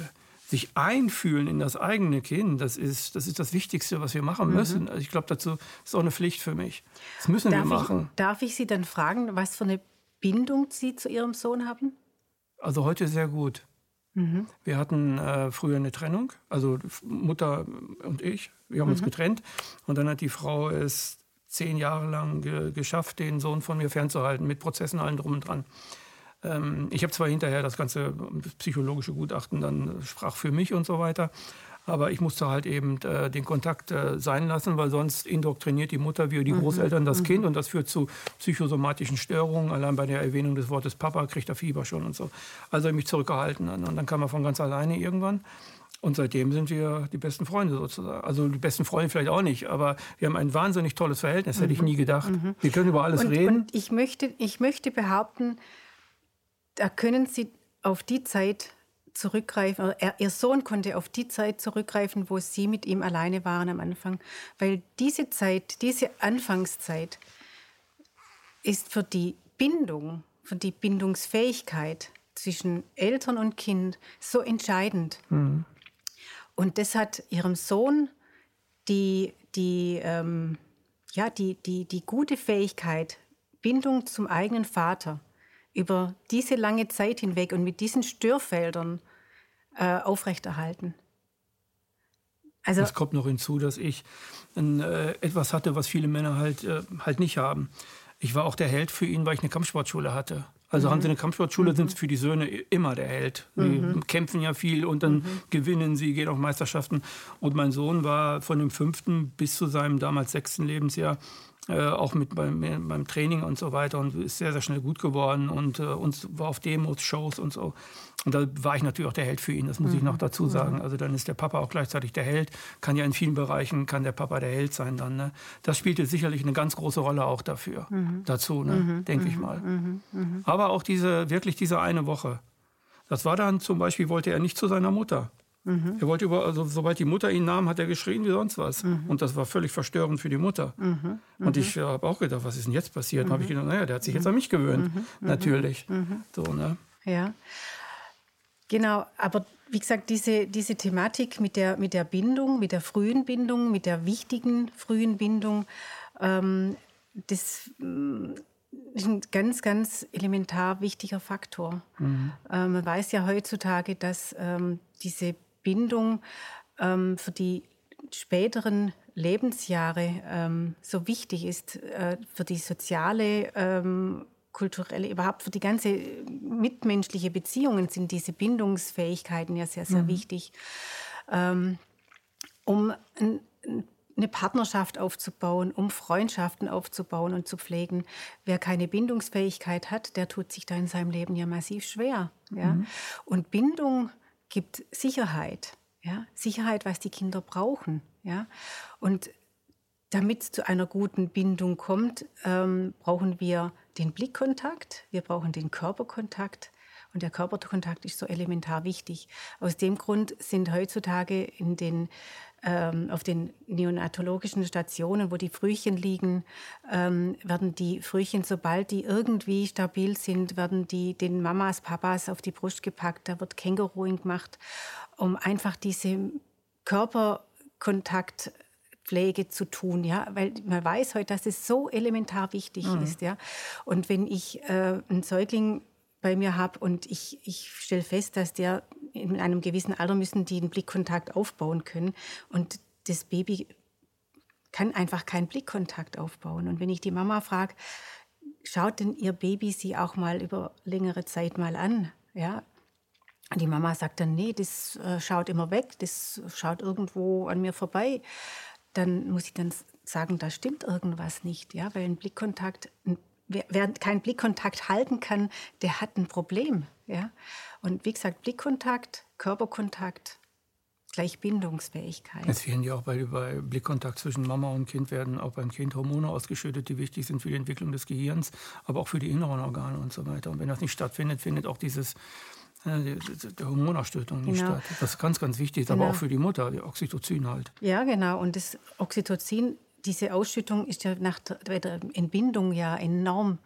sich einfühlen in das eigene Kind, das ist das, ist das Wichtigste, was wir machen mhm. müssen. Also ich glaube, dazu ist auch eine Pflicht für mich. Das müssen darf wir machen. Ich, darf ich Sie dann fragen, was für eine Bindung Sie zu Ihrem Sohn haben? Also heute sehr gut. Mhm. Wir hatten äh, früher eine Trennung, also Mutter und ich, wir haben mhm. uns getrennt. Und dann hat die Frau es zehn Jahre lang ge geschafft, den Sohn von mir fernzuhalten, mit Prozessen allen drum und dran. Ähm, ich habe zwar hinterher das ganze psychologische Gutachten dann sprach für mich und so weiter, aber ich musste halt eben äh, den Kontakt äh, sein lassen, weil sonst indoktriniert die Mutter wie die mhm. Großeltern das mhm. Kind und das führt zu psychosomatischen Störungen. Allein bei der Erwähnung des Wortes Papa kriegt er Fieber schon und so. Also ich mich zurückgehalten und dann kam er von ganz alleine irgendwann. Und seitdem sind wir die besten Freunde sozusagen. Also die besten Freunde vielleicht auch nicht, aber wir haben ein wahnsinnig tolles Verhältnis, hätte ich mhm. nie gedacht. Mhm. Wir können über alles und, reden. Und ich möchte, ich möchte behaupten, da können Sie auf die Zeit zurückgreifen, er, ihr Sohn konnte auf die Zeit zurückgreifen, wo Sie mit ihm alleine waren am Anfang. Weil diese Zeit, diese Anfangszeit ist für die Bindung, für die Bindungsfähigkeit zwischen Eltern und Kind so entscheidend. Mhm. Und das hat ihrem Sohn die, die, ähm, ja, die, die, die gute Fähigkeit, Bindung zum eigenen Vater, über diese lange Zeit hinweg und mit diesen Störfeldern äh, aufrechterhalten. Also es kommt noch hinzu, dass ich ein, äh, etwas hatte, was viele Männer halt, äh, halt nicht haben. Ich war auch der Held für ihn, weil ich eine Kampfsportschule hatte. Also mhm. haben sie eine Kampfsportschule, mhm. sind für die Söhne immer der Held. Sie mhm. kämpfen ja viel und dann mhm. gewinnen sie, gehen auf Meisterschaften. Und mein Sohn war von dem fünften bis zu seinem damals sechsten Lebensjahr äh, auch mit beim, beim, Training und so weiter und ist sehr, sehr schnell gut geworden und äh, uns war auf Demos, Shows und so. Und da war ich natürlich auch der Held für ihn, das muss mhm. ich noch dazu sagen. Also dann ist der Papa auch gleichzeitig der Held, kann ja in vielen Bereichen, kann der Papa der Held sein dann. Ne? Das spielte sicherlich eine ganz große Rolle auch dafür, mhm. dazu, ne? Mhm. denke ich mhm. mal. Mhm. Mhm. Aber auch diese, wirklich diese eine Woche. Das war dann zum Beispiel, wollte er nicht zu seiner Mutter. Mhm. Er wollte über, also sobald die Mutter ihn nahm, hat er geschrien wie sonst was. Mhm. Und das war völlig verstörend für die Mutter. Mhm. Und ich äh, habe auch gedacht, was ist denn jetzt passiert? Mhm. habe ich gedacht, naja, der hat sich jetzt an mich gewöhnt. Mhm. Mhm. Natürlich. So, ne? Ja. Genau, aber wie gesagt, diese, diese Thematik mit der, mit der Bindung, mit der frühen Bindung, mit der wichtigen frühen Bindung, ähm, das mm, ist ein ganz, ganz elementar wichtiger Faktor. Mhm. Ähm, man weiß ja heutzutage, dass ähm, diese Bindung ähm, für die späteren Lebensjahre ähm, so wichtig ist, äh, für die soziale, ähm, kulturelle, überhaupt für die ganze mitmenschliche Beziehungen sind diese Bindungsfähigkeiten ja sehr, sehr mhm. wichtig. Ähm, um ein, eine Partnerschaft aufzubauen, um Freundschaften aufzubauen und zu pflegen. Wer keine Bindungsfähigkeit hat, der tut sich da in seinem Leben ja massiv schwer. Ja? Mhm. Und Bindung gibt Sicherheit. Ja? Sicherheit, was die Kinder brauchen. Ja? Und damit es zu einer guten Bindung kommt, ähm, brauchen wir den Blickkontakt, wir brauchen den Körperkontakt. Und der Körperkontakt ist so elementar wichtig. Aus dem Grund sind heutzutage in den ähm, auf den neonatologischen Stationen, wo die Frühchen liegen, ähm, werden die Frühchen, sobald die irgendwie stabil sind, werden die den Mamas, Papas auf die Brust gepackt. Da wird Känguruing gemacht, um einfach diese Körperkontaktpflege zu tun, ja, weil man weiß heute, dass es so elementar wichtig mhm. ist, ja. Und wenn ich äh, einen Säugling bei mir habe und ich, ich stelle fest, dass der in einem gewissen Alter müssen die einen Blickkontakt aufbauen können und das Baby kann einfach keinen Blickkontakt aufbauen. Und wenn ich die Mama frage, schaut denn ihr Baby sie auch mal über längere Zeit mal an? Ja, und die Mama sagt dann, nee, das äh, schaut immer weg, das schaut irgendwo an mir vorbei. Dann muss ich dann sagen, da stimmt irgendwas nicht, ja, weil ein Blickkontakt ein wer, wer keinen Blickkontakt halten kann, der hat ein Problem. Ja? Und wie gesagt, Blickkontakt, Körperkontakt, gleich Bindungsfähigkeit. Es fehlen ja auch bei, bei, Blickkontakt zwischen Mama und Kind werden auch beim Kind Hormone ausgeschüttet, die wichtig sind für die Entwicklung des Gehirns, aber auch für die inneren Organe und so weiter. Und wenn das nicht stattfindet, findet auch dieses äh, die, Hormonaustötung nicht genau. statt. Das ist ganz, ganz wichtig, genau. aber auch für die Mutter, die Oxytocin halt. Ja, genau. Und das Oxytocin diese Ausschüttung ist ja nach der Entbindung ja enorm,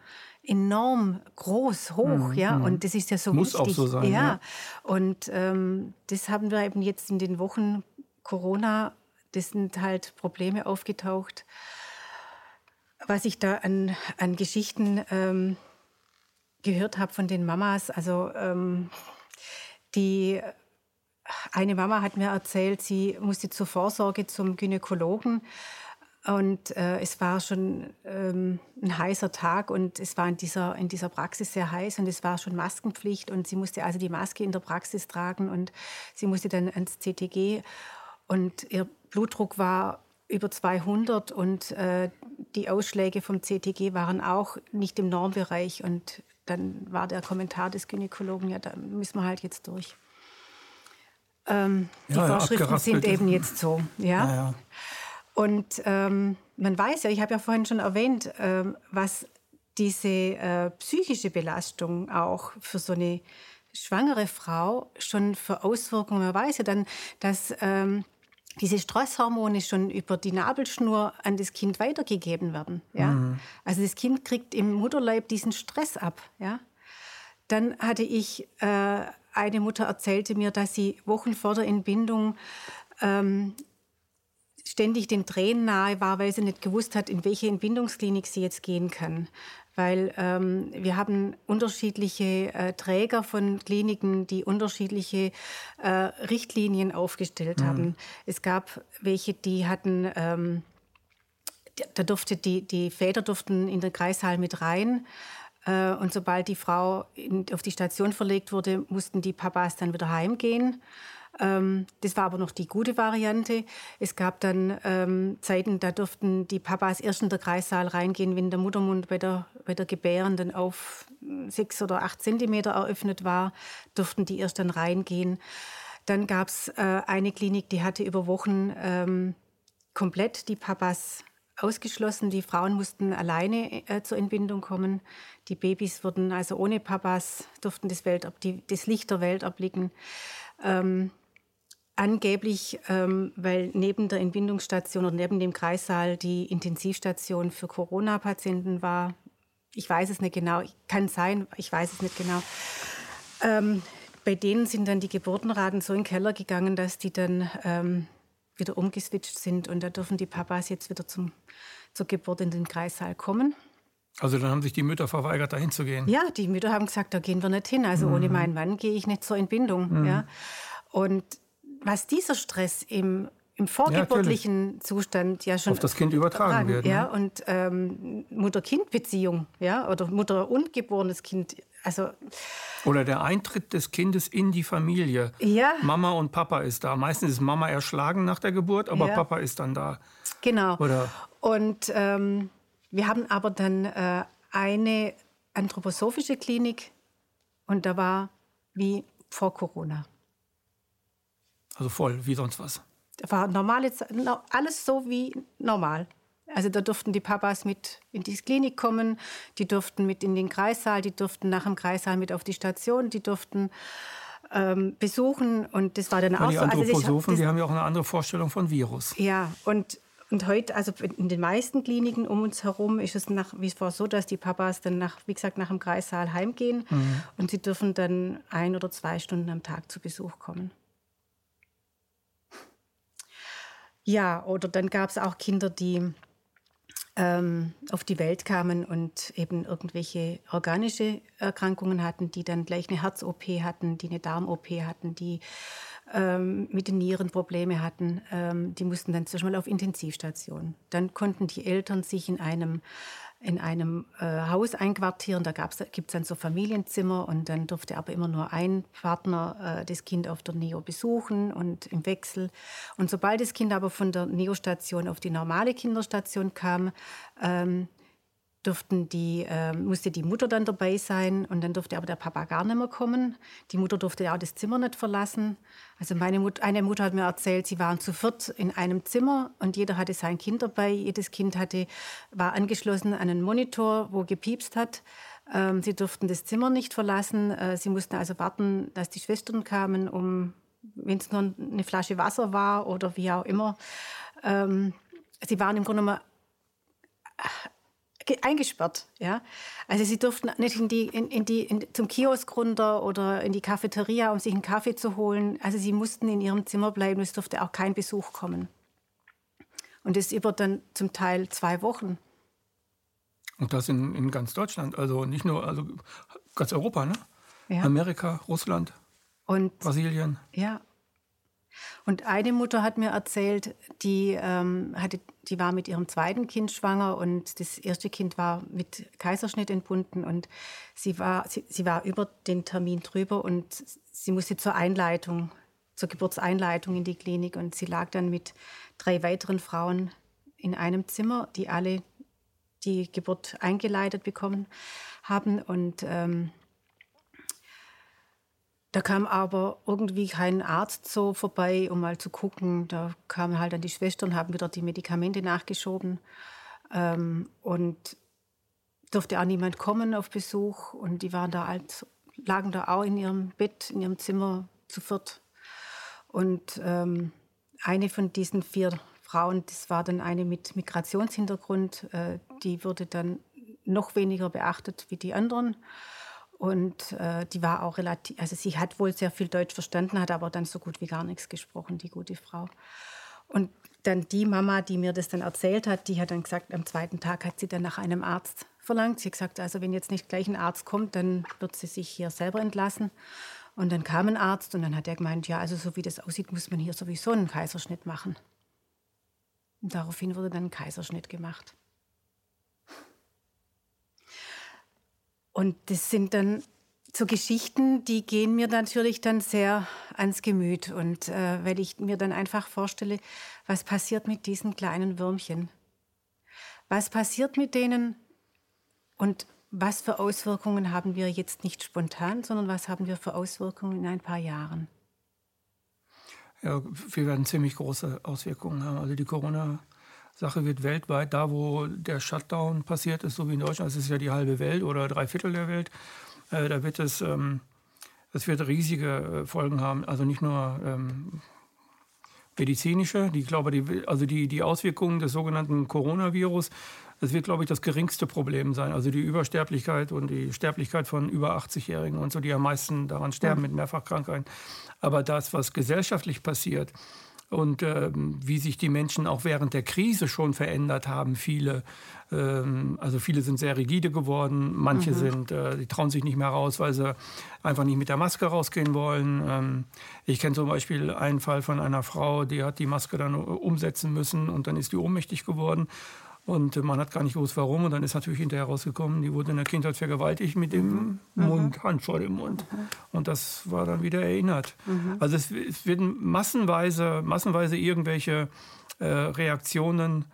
enorm groß, hoch, mhm. ja. Mhm. Und das ist ja so Muss wichtig. auch so sein. Ja. ja. Und ähm, das haben wir eben jetzt in den Wochen Corona, das sind halt Probleme aufgetaucht. Was ich da an, an Geschichten ähm, gehört habe von den Mamas, also ähm, die eine Mama hat mir erzählt, sie musste zur Vorsorge zum Gynäkologen und äh, es war schon ähm, ein heißer Tag und es war in dieser, in dieser Praxis sehr heiß und es war schon Maskenpflicht und sie musste also die Maske in der Praxis tragen und sie musste dann ans CTG und ihr Blutdruck war über 200 und äh, die Ausschläge vom CTG waren auch nicht im Normbereich und dann war der Kommentar des Gynäkologen, ja, da müssen wir halt jetzt durch. Ähm, die ja, Vorschriften sind eben jetzt so. Ja? ja und ähm, man weiß ja, ich habe ja vorhin schon erwähnt, ähm, was diese äh, psychische Belastung auch für so eine schwangere Frau schon für Auswirkungen. Man weiß ja dann, dass ähm, diese Stresshormone schon über die Nabelschnur an das Kind weitergegeben werden. Ja? Mhm. Also das Kind kriegt im Mutterleib diesen Stress ab. Ja? Dann hatte ich, äh, eine Mutter erzählte mir, dass sie Wochen vor der Entbindung ähm, ständig den Tränen nahe war, weil sie nicht gewusst hat, in welche Entbindungsklinik sie jetzt gehen kann. Weil ähm, wir haben unterschiedliche äh, Träger von Kliniken, die unterschiedliche äh, Richtlinien aufgestellt mhm. haben. Es gab welche, die hatten, ähm, da durfte die, die Väter durften in den Kreissaal mit rein. Äh, und sobald die Frau in, auf die Station verlegt wurde, mussten die Papas dann wieder heimgehen. Ähm, das war aber noch die gute Variante. Es gab dann ähm, Zeiten, da durften die Papas erst in den Kreissaal reingehen, wenn der Muttermund bei der, bei der Gebärenden auf sechs oder acht Zentimeter eröffnet war, durften die erst dann reingehen. Dann gab es äh, eine Klinik, die hatte über Wochen ähm, komplett die Papas ausgeschlossen. Die Frauen mussten alleine äh, zur Entbindung kommen. Die Babys wurden also ohne Papas, durften das, Welt, die, das Licht der Welt erblicken. Ähm, Angeblich, ähm, weil neben der Entbindungsstation oder neben dem Kreissaal die Intensivstation für Corona-Patienten war. Ich weiß es nicht genau, kann sein, ich weiß es nicht genau. Ähm, bei denen sind dann die Geburtenraten so in den Keller gegangen, dass die dann ähm, wieder umgeswitcht sind und da dürfen die Papas jetzt wieder zum, zur Geburt in den Kreissaal kommen. Also dann haben sich die Mütter verweigert, dahin zu gehen? Ja, die Mütter haben gesagt, da gehen wir nicht hin. Also mhm. ohne meinen Mann gehe ich nicht zur Entbindung. Mhm. Ja. Und was dieser Stress im, im vorgeburtlichen ja, Zustand ja schon auf das Kind übertragen wird. Ne? Ja, und ähm, Mutter-Kind-Beziehung, ja, oder Mutter- und geborenes Kind. Also, oder der Eintritt des Kindes in die Familie. Ja. Mama und Papa ist da. Meistens ist Mama erschlagen nach der Geburt, aber ja. Papa ist dann da. Genau. Oder und ähm, wir haben aber dann äh, eine anthroposophische Klinik und da war wie vor Corona. Also voll, wie sonst was. War normal, alles so wie normal. Also da durften die Papas mit in die Klinik kommen, die durften mit in den Kreissaal, die durften nach dem Kreissaal mit auf die Station, die durften ähm, besuchen und das war dann auch die so. Also Anthroposophen, also die haben ja auch eine andere Vorstellung von Virus. Ja, und, und heute, also in den meisten Kliniken um uns herum ist es nach wie vor so, dass die Papas dann nach, wie gesagt, nach dem Kreissaal heimgehen mhm. und sie dürfen dann ein oder zwei Stunden am Tag zu Besuch kommen. Ja, oder dann gab es auch Kinder, die ähm, auf die Welt kamen und eben irgendwelche organische Erkrankungen hatten, die dann gleich eine Herz-OP hatten, die eine Darm-OP hatten, die ähm, mit den Nieren Probleme hatten. Ähm, die mussten dann zuerst mal auf Intensivstation. Dann konnten die Eltern sich in einem in einem äh, Haus einquartieren. Da gibt es dann so Familienzimmer und dann durfte aber immer nur ein Partner äh, das Kind auf der Neo besuchen und im Wechsel. Und sobald das Kind aber von der Neo-Station auf die normale Kinderstation kam, ähm, durften die, äh, musste die Mutter dann dabei sein und dann durfte aber der Papa gar nicht mehr kommen. Die Mutter durfte auch das Zimmer nicht verlassen. Also meine Mut eine Mutter hat mir erzählt, sie waren zu viert in einem Zimmer und jeder hatte sein Kind dabei. Jedes Kind hatte, war angeschlossen an einen Monitor, wo gepiepst hat. Ähm, sie durften das Zimmer nicht verlassen. Äh, sie mussten also warten, dass die Schwestern kamen, um, wenn es nur eine Flasche Wasser war oder wie auch immer. Ähm, sie waren im Grunde genommen eingesperrt. Ja? Also sie durften nicht in die, in, in die, in, zum Kiosk runter oder in die Cafeteria, um sich einen Kaffee zu holen. Also sie mussten in ihrem Zimmer bleiben, es durfte auch kein Besuch kommen. Und das über dann zum Teil zwei Wochen. Und das in, in ganz Deutschland, also nicht nur, also ganz Europa, ne? Ja. Amerika, Russland, und, Brasilien. Ja, und eine Mutter hat mir erzählt, die, ähm, hatte, die war mit ihrem zweiten Kind schwanger und das erste Kind war mit Kaiserschnitt entbunden und sie war, sie, sie war über den Termin drüber und sie musste zur Einleitung, zur Geburtseinleitung in die Klinik und sie lag dann mit drei weiteren Frauen in einem Zimmer, die alle die Geburt eingeleitet bekommen haben und ähm, da kam aber irgendwie kein Arzt so vorbei, um mal zu gucken. Da kamen halt dann die Schwestern, haben wieder die Medikamente nachgeschoben. Ähm, und durfte auch niemand kommen auf Besuch. Und die waren da halt, lagen da auch in ihrem Bett, in ihrem Zimmer zu viert. Und ähm, eine von diesen vier Frauen, das war dann eine mit Migrationshintergrund, äh, die wurde dann noch weniger beachtet wie die anderen. Und äh, die war auch relativ, also sie hat wohl sehr viel Deutsch verstanden, hat aber dann so gut wie gar nichts gesprochen, die gute Frau. Und dann die Mama, die mir das dann erzählt hat, die hat dann gesagt, am zweiten Tag hat sie dann nach einem Arzt verlangt. Sie hat gesagt, also wenn jetzt nicht gleich ein Arzt kommt, dann wird sie sich hier selber entlassen. Und dann kam ein Arzt und dann hat er gemeint, ja, also so wie das aussieht, muss man hier sowieso einen Kaiserschnitt machen. Und daraufhin wurde dann ein Kaiserschnitt gemacht. Und das sind dann so Geschichten, die gehen mir natürlich dann sehr ans Gemüt. Und äh, weil ich mir dann einfach vorstelle, was passiert mit diesen kleinen Würmchen? Was passiert mit denen? Und was für Auswirkungen haben wir jetzt nicht spontan, sondern was haben wir für Auswirkungen in ein paar Jahren? Ja, wir werden ziemlich große Auswirkungen haben. Also die Corona Sache wird weltweit, da wo der Shutdown passiert ist, so wie in Deutschland, das ist ja die halbe Welt oder drei Viertel der Welt, äh, da wird es, ähm, das wird riesige äh, Folgen haben. Also nicht nur ähm, medizinische, die, glaube die, also die, die Auswirkungen des sogenannten Coronavirus, das wird, glaube ich, das geringste Problem sein. Also die Übersterblichkeit und die Sterblichkeit von über 80-Jährigen und so, die am meisten daran sterben mit Mehrfachkrankheiten. Aber das, was gesellschaftlich passiert, und ähm, wie sich die Menschen auch während der Krise schon verändert haben. Viele, ähm, also viele sind sehr rigide geworden, manche mhm. sind, äh, die trauen sich nicht mehr raus, weil sie einfach nicht mit der Maske rausgehen wollen. Ähm, ich kenne zum Beispiel einen Fall von einer Frau, die hat die Maske dann umsetzen müssen und dann ist die ohnmächtig geworden. Und man hat gar nicht gewusst, warum. Und dann ist natürlich hinterher rausgekommen, die wurde in der Kindheit vergewaltigt mit dem mhm. Mund, Hand vor dem Mund. Mhm. Und das war dann wieder erinnert. Mhm. Also es, es, werden massenweise, massenweise irgendwelche äh, Reaktionen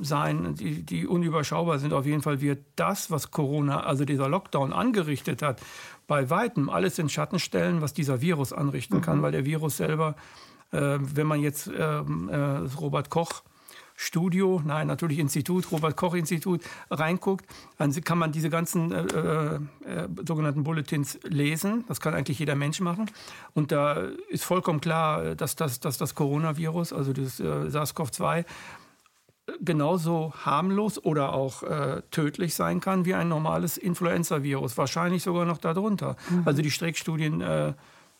sein, die, die unüberschaubar sind. Auf jeden Fall wird das, was Corona, also dieser Lockdown angerichtet hat, bei weitem alles in Schatten stellen, was dieser Virus anrichten kann, mhm. weil der Virus selber, äh, wenn man jetzt ähm, äh, Robert Koch Studio, nein, natürlich Institut, Robert-Koch-Institut, reinguckt, dann kann man diese ganzen äh, äh, äh, sogenannten Bulletins lesen. Das kann eigentlich jeder Mensch machen. Und da ist vollkommen klar, dass das, dass das Coronavirus, also das äh, SARS-CoV-2, genauso harmlos oder auch äh, tödlich sein kann wie ein normales Influenza-Virus. Wahrscheinlich sogar noch darunter. Mhm. Also die Streckstudien äh,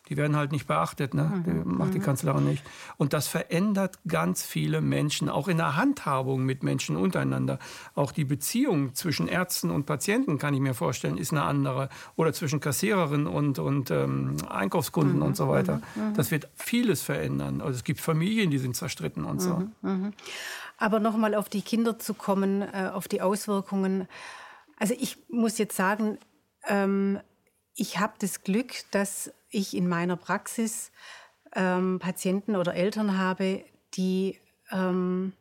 die werden halt nicht beachtet, ne? Mhm. Macht die mhm. Kanzlerin nicht. Und das verändert ganz viele Menschen, auch in der Handhabung mit Menschen untereinander. Auch die Beziehung zwischen Ärzten und Patienten, kann ich mir vorstellen, ist eine andere. Oder zwischen Kassiererin und, und ähm, Einkaufskunden mhm. und so weiter. Mhm. mhm. Das wird vieles verändern. Also es gibt Familien, die sind zerstritten und so. Mhm. Aber nochmal auf die Kinder zu kommen, äh, auf die Auswirkungen. Also ich muss jetzt sagen, ähm, ich habe das Glück, dass ich in meiner Praxis ähm, Patienten oder Eltern habe, die ähm,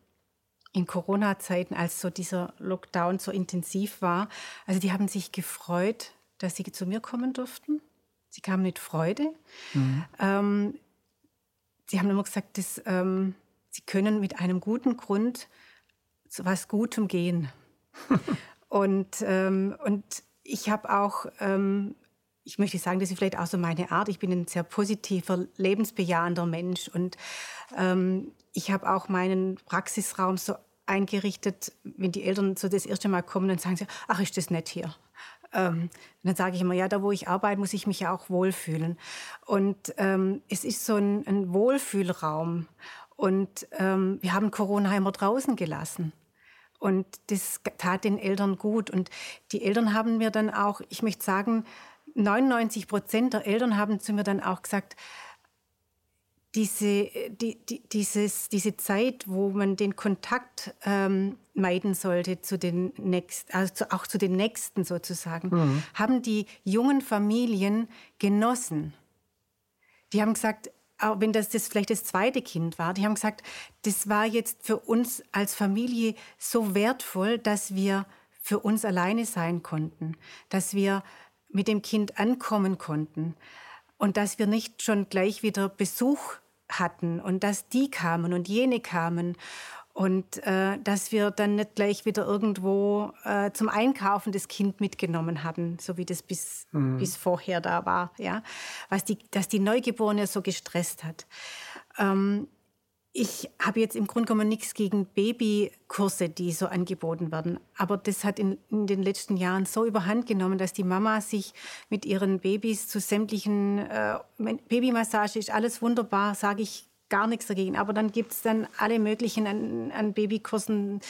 in Corona-Zeiten, als so dieser Lockdown so intensiv war, also die haben sich gefreut, dass sie zu mir kommen durften. Sie kamen mit Freude. Mhm. Ähm, sie haben immer gesagt, dass, ähm, sie können mit einem guten Grund zu was Gutem gehen. und, ähm, und ich habe auch ähm, ich möchte sagen, das ist vielleicht auch so meine Art. Ich bin ein sehr positiver, lebensbejahender Mensch und ähm, ich habe auch meinen Praxisraum so eingerichtet, wenn die Eltern so das erste Mal kommen, dann sagen sie, ach, ist das nett hier. Ähm, dann sage ich immer, ja, da wo ich arbeite, muss ich mich ja auch wohlfühlen. Und ähm, es ist so ein, ein Wohlfühlraum. Und ähm, wir haben Corona immer draußen gelassen. Und das tat den Eltern gut. Und die Eltern haben mir dann auch, ich möchte sagen, 99 Prozent der Eltern haben zu mir dann auch gesagt, diese, die, die, dieses, diese Zeit, wo man den Kontakt ähm, meiden sollte zu den Nächsten, also auch zu den Nächsten sozusagen, mhm. haben die jungen Familien genossen. Die haben gesagt, auch wenn das, das vielleicht das zweite Kind war, die haben gesagt, das war jetzt für uns als Familie so wertvoll, dass wir für uns alleine sein konnten, dass wir mit dem Kind ankommen konnten und dass wir nicht schon gleich wieder Besuch hatten und dass die kamen und jene kamen und äh, dass wir dann nicht gleich wieder irgendwo äh, zum Einkaufen das Kind mitgenommen hatten, so wie das bis, mhm. bis vorher da war, ja, was die, dass die Neugeborene so gestresst hat. Ähm, ich habe jetzt im Grunde genommen nichts gegen Babykurse, die so angeboten werden. Aber das hat in, in, den letzten Jahren so überhand genommen, dass die Mama sich mit ihren Babys zu sämtlichen äh, Babymassage ist alles wunderbar, sage ich gar nichts dagegen. Aber dann gibt es dann alle möglichen an, an Babykursen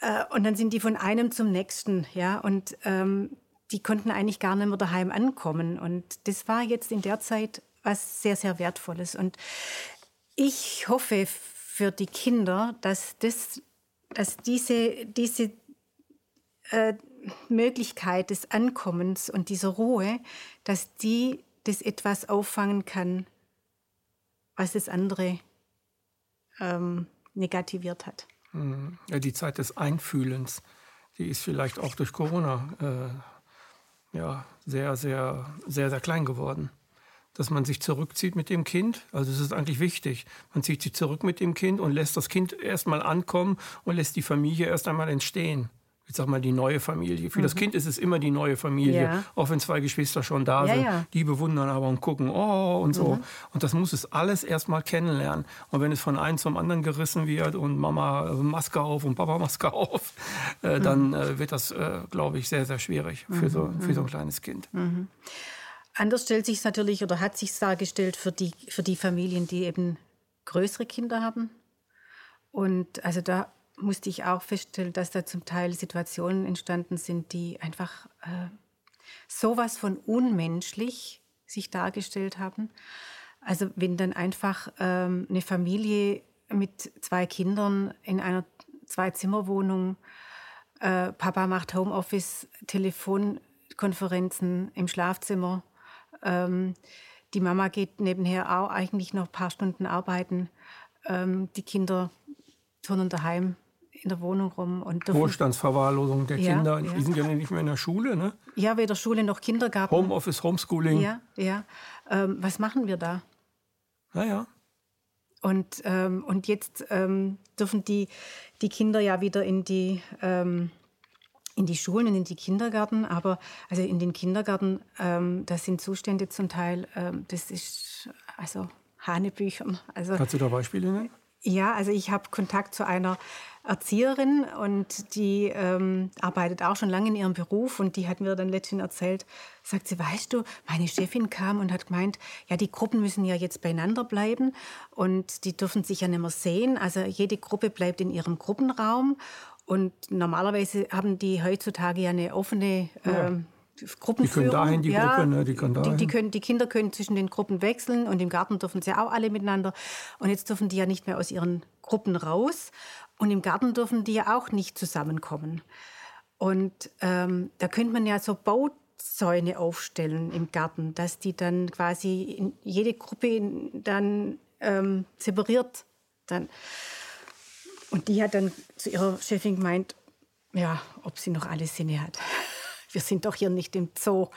äh, und dann sind die von einem zum nächsten, ja. Und ähm, die konnten eigentlich gar nicht mehr daheim ankommen. Und das war jetzt in der Zeit was sehr, sehr Wertvolles. Und ich hoffe für die Kinder, dass, das, dass diese, diese äh, Möglichkeit des Ankommens und dieser Ruhe, dass die das etwas auffangen kann, was das andere ähm, negativiert hat. Mhm. Ja, die Zeit des Einfühlens, die ist vielleicht auch durch Corona äh, ja, sehr, sehr, sehr, sehr klein geworden dass man sich zurückzieht mit dem Kind. Also es ist eigentlich wichtig. Man zieht sich zurück mit dem Kind und lässt das Kind erstmal ankommen und lässt die Familie erst einmal entstehen. Ich sag mal, die neue Familie. Für mhm. das Kind ist es immer die neue Familie, ja. auch wenn zwei Geschwister schon da ja, sind. Ja. Die bewundern aber und gucken, oh und so. Mhm. Und das muss es alles erstmal kennenlernen. Und wenn es von einem zum anderen gerissen wird und Mama Maske auf und Papa Maske auf, äh, mhm. dann äh, wird das, äh, glaube ich, sehr, sehr schwierig für, so, für so ein mhm. kleines Kind. Anders stellt sich natürlich oder hat sich dargestellt für die, für die Familien, die eben größere Kinder haben. Und also da musste ich auch feststellen, dass da zum Teil Situationen entstanden sind, die einfach äh, sowas von unmenschlich sich dargestellt haben. Also wenn dann einfach ähm, eine Familie mit zwei Kindern in einer Zwei-Zimmer-Wohnung, äh, Papa macht Homeoffice, Telefonkonferenzen im Schlafzimmer, ähm, die Mama geht nebenher auch eigentlich noch ein paar Stunden arbeiten. Ähm, die Kinder turnen daheim in der Wohnung rum. Und Wohlstandsverwahrlosung der ja, Kinder. Ja. Die sind ja nicht mehr in der Schule, ne? Ja, weder Schule noch Kindergarten. Homeoffice, Homeschooling. Ja, ja. Ähm, was machen wir da? Naja. Und, ähm, und jetzt ähm, dürfen die, die Kinder ja wieder in die ähm, in die Schulen und in die Kindergärten, aber also in den Kindergärten, ähm, das sind Zustände zum Teil, ähm, das ist also Hanebüchern. Also, Kannst du da Beispiele nennen? Ja, also ich habe Kontakt zu einer Erzieherin und die ähm, arbeitet auch schon lange in ihrem Beruf und die hat mir dann letztens erzählt, sagt sie, weißt du, meine Chefin kam und hat gemeint, ja, die Gruppen müssen ja jetzt beieinander bleiben und die dürfen sich ja nicht mehr sehen. Also jede Gruppe bleibt in ihrem Gruppenraum und normalerweise haben die heutzutage ja eine offene ja. ähm, Gruppenführung. Die können dahin, die ja, Gruppe, ne? die können dahin. Die, die, können, die Kinder können zwischen den Gruppen wechseln und im Garten dürfen sie auch alle miteinander. Und jetzt dürfen die ja nicht mehr aus ihren Gruppen raus. Und im Garten dürfen die ja auch nicht zusammenkommen. Und ähm, da könnte man ja so Bauzäune aufstellen im Garten, dass die dann quasi in jede Gruppe dann ähm, separiert dann und die hat dann zu ihrer Chefin gemeint, ja, ob sie noch alle Sinne hat. Wir sind doch hier nicht im Zoo.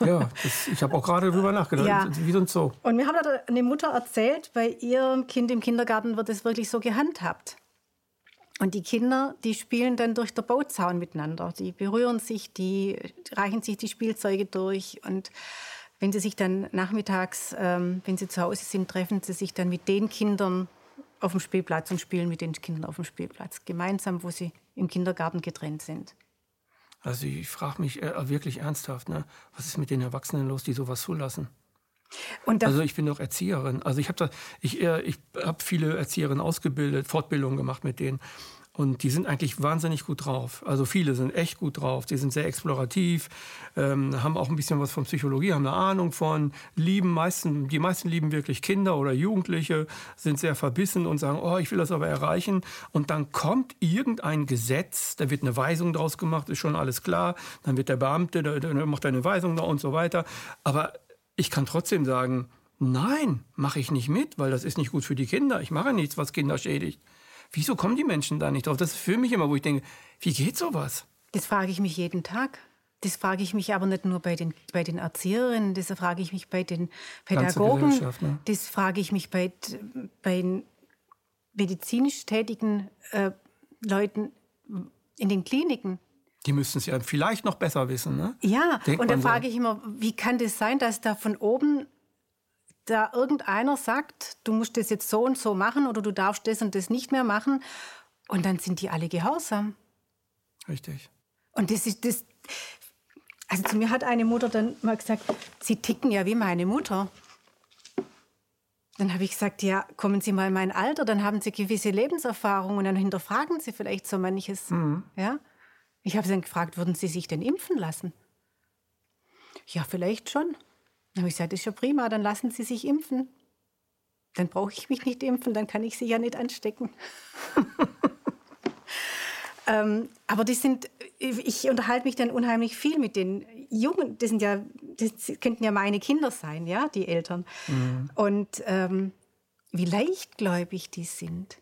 Ja, das, ich habe auch gerade darüber nachgedacht. Ja. Wie so ein Zoo. Und mir hat eine Mutter erzählt, bei ihrem Kind im Kindergarten wird es wirklich so gehandhabt. Und die Kinder, die spielen dann durch den Bauzaun miteinander. Die berühren sich, die reichen sich die Spielzeuge durch. Und wenn sie sich dann nachmittags, ähm, wenn sie zu Hause sind, treffen sie sich dann mit den Kindern auf dem Spielplatz und spielen mit den Kindern auf dem Spielplatz. Gemeinsam, wo sie im Kindergarten getrennt sind. Also ich frage mich äh, wirklich ernsthaft, ne? was ist mit den Erwachsenen los, die sowas zulassen? also ich bin doch Erzieherin. Also ich habe ich, äh, ich hab viele Erzieherinnen ausgebildet, Fortbildungen gemacht mit denen. Und die sind eigentlich wahnsinnig gut drauf. Also viele sind echt gut drauf. Die sind sehr explorativ, ähm, haben auch ein bisschen was von Psychologie, haben eine Ahnung von, lieben meisten, die meisten lieben wirklich Kinder oder Jugendliche, sind sehr verbissen und sagen, oh, ich will das aber erreichen. Und dann kommt irgendein Gesetz, da wird eine Weisung draus gemacht, ist schon alles klar. Dann wird der Beamte, der, der macht eine Weisung da und so weiter. Aber ich kann trotzdem sagen, nein, mache ich nicht mit, weil das ist nicht gut für die Kinder. Ich mache nichts, was Kinder schädigt. Wieso kommen die Menschen da nicht drauf? Das ist für mich immer, wo ich denke, wie geht sowas? Das frage ich mich jeden Tag. Das frage ich mich aber nicht nur bei den, bei den Erzieherinnen, das frage ich mich bei den Pädagogen, ne? das frage ich mich bei, bei den medizinisch tätigen äh, Leuten in den Kliniken. Die müssten es ja vielleicht noch besser wissen, ne? Ja, Denkt und da frage so. ich immer, wie kann das sein, dass da von oben da irgendeiner sagt, du musst das jetzt so und so machen oder du darfst das und das nicht mehr machen und dann sind die alle gehorsam. Richtig. Und das ist das. Also zu mir hat eine Mutter dann mal gesagt, sie ticken ja wie meine Mutter. Dann habe ich gesagt, ja, kommen Sie mal in mein Alter, dann haben Sie gewisse Lebenserfahrung und dann hinterfragen Sie vielleicht so manches. Mhm. Ja? Ich habe sie dann gefragt, würden Sie sich denn impfen lassen? Ja, vielleicht schon. Dann habe ich gesagt, das ist ja prima, dann lassen Sie sich impfen. Dann brauche ich mich nicht impfen, dann kann ich Sie ja nicht anstecken. ähm, aber die sind, ich unterhalte mich dann unheimlich viel mit den Jungen, das sind ja, das könnten ja meine Kinder sein, ja, die Eltern. Mhm. Und ähm, wie leichtgläubig die sind.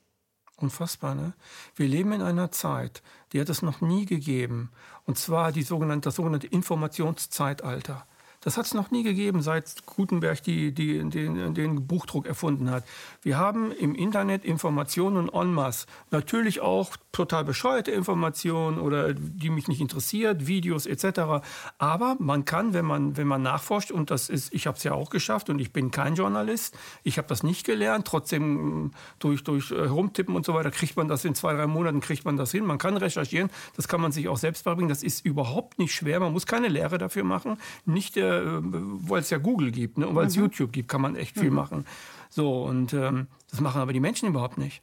Unfassbar, ne? Wir leben in einer Zeit, die hat es noch nie gegeben. Und zwar die sogenannte, das sogenannte Informationszeitalter. Das hat es noch nie gegeben, seit Gutenberg die, die, den, den Buchdruck erfunden hat. Wir haben im Internet Informationen en masse. Natürlich auch total bescheuerte Informationen oder die mich nicht interessiert, Videos etc. Aber man kann, wenn man, wenn man nachforscht, und das ist, ich habe es ja auch geschafft und ich bin kein Journalist, ich habe das nicht gelernt, trotzdem durch, durch äh, Rumtippen und so weiter kriegt man das in zwei, drei Monaten, kriegt man das hin. Man kann recherchieren, das kann man sich auch selbst beibringen, das ist überhaupt nicht schwer, man muss keine Lehre dafür machen. Nicht der äh, weil es ja Google gibt ne? und weil es mhm. YouTube gibt, kann man echt viel mhm. machen. So, und ähm, das machen aber die Menschen überhaupt nicht.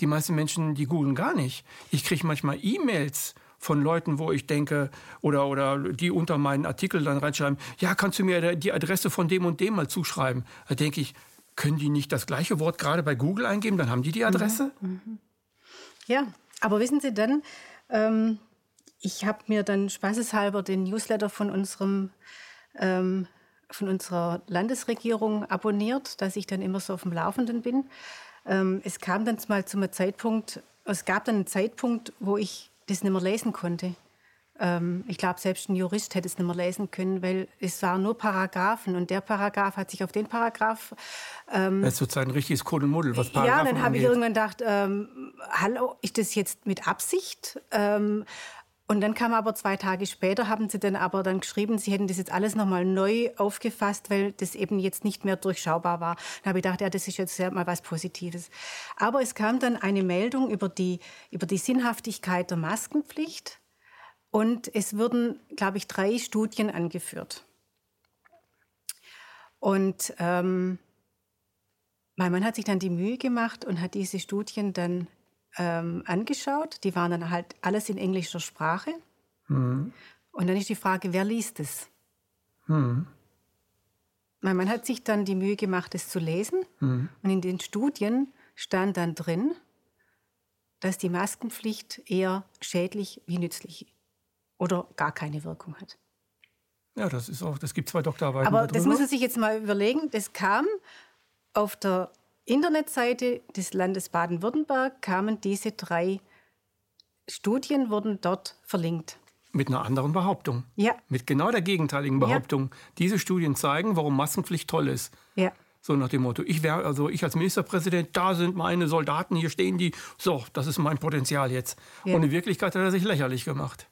Die meisten Menschen, die googeln gar nicht. Ich kriege manchmal E-Mails von Leuten, wo ich denke, oder, oder die unter meinen Artikel dann reinschreiben, ja, kannst du mir die Adresse von dem und dem mal zuschreiben? Da denke ich, können die nicht das gleiche Wort gerade bei Google eingeben, dann haben die die Adresse? Mhm. mhm. Ja, aber wissen Sie dann, ähm, ich habe mir dann spaßeshalber den Newsletter von unserem ähm, von unserer Landesregierung abonniert, dass ich dann immer so auf dem Laufenden bin. Ähm, es kam dann mal zu einem Zeitpunkt, es gab dann einen Zeitpunkt, wo ich das nicht mehr lesen konnte. Ähm, ich glaube, selbst ein Jurist hätte es nicht mehr lesen können, weil es waren nur Paragraphen und der Paragraph hat sich auf den Paragraph. Ähm, das ist sozusagen ein richtiges Kuddelmuddel, was Paragraphen Ja, dann habe ich irgendwann gedacht, ähm, hallo, ist das jetzt mit Absicht? Und dann kam aber zwei Tage später, haben sie dann aber dann geschrieben, sie hätten das jetzt alles nochmal neu aufgefasst, weil das eben jetzt nicht mehr durchschaubar war. Da habe ich gedacht, ja, das ist jetzt mal was Positives. Aber es kam dann eine Meldung über die, über die Sinnhaftigkeit der Maskenpflicht und es wurden, glaube ich, drei Studien angeführt. Und ähm, mein Mann hat sich dann die Mühe gemacht und hat diese Studien dann ähm, angeschaut. Die waren dann halt alles in englischer Sprache. Mhm. Und dann ist die Frage, wer liest es? Mhm. Mein Mann hat sich dann die Mühe gemacht, es zu lesen. Mhm. Und in den Studien stand dann drin, dass die Maskenpflicht eher schädlich wie nützlich oder gar keine Wirkung hat. Ja, das ist auch, das gibt zwei Doktorarbeiten. Aber das muss man sich jetzt mal überlegen. Das kam auf der Internetseite des Landes Baden-Württemberg kamen diese drei Studien, wurden dort verlinkt. Mit einer anderen Behauptung. Ja. Mit genau der gegenteiligen Behauptung. Ja. Diese Studien zeigen, warum Massenpflicht toll ist. Ja. So nach dem Motto, ich wäre, also ich als Ministerpräsident, da sind meine Soldaten, hier stehen die, so, das ist mein Potenzial jetzt. Ja. Und in Wirklichkeit hat er sich lächerlich gemacht.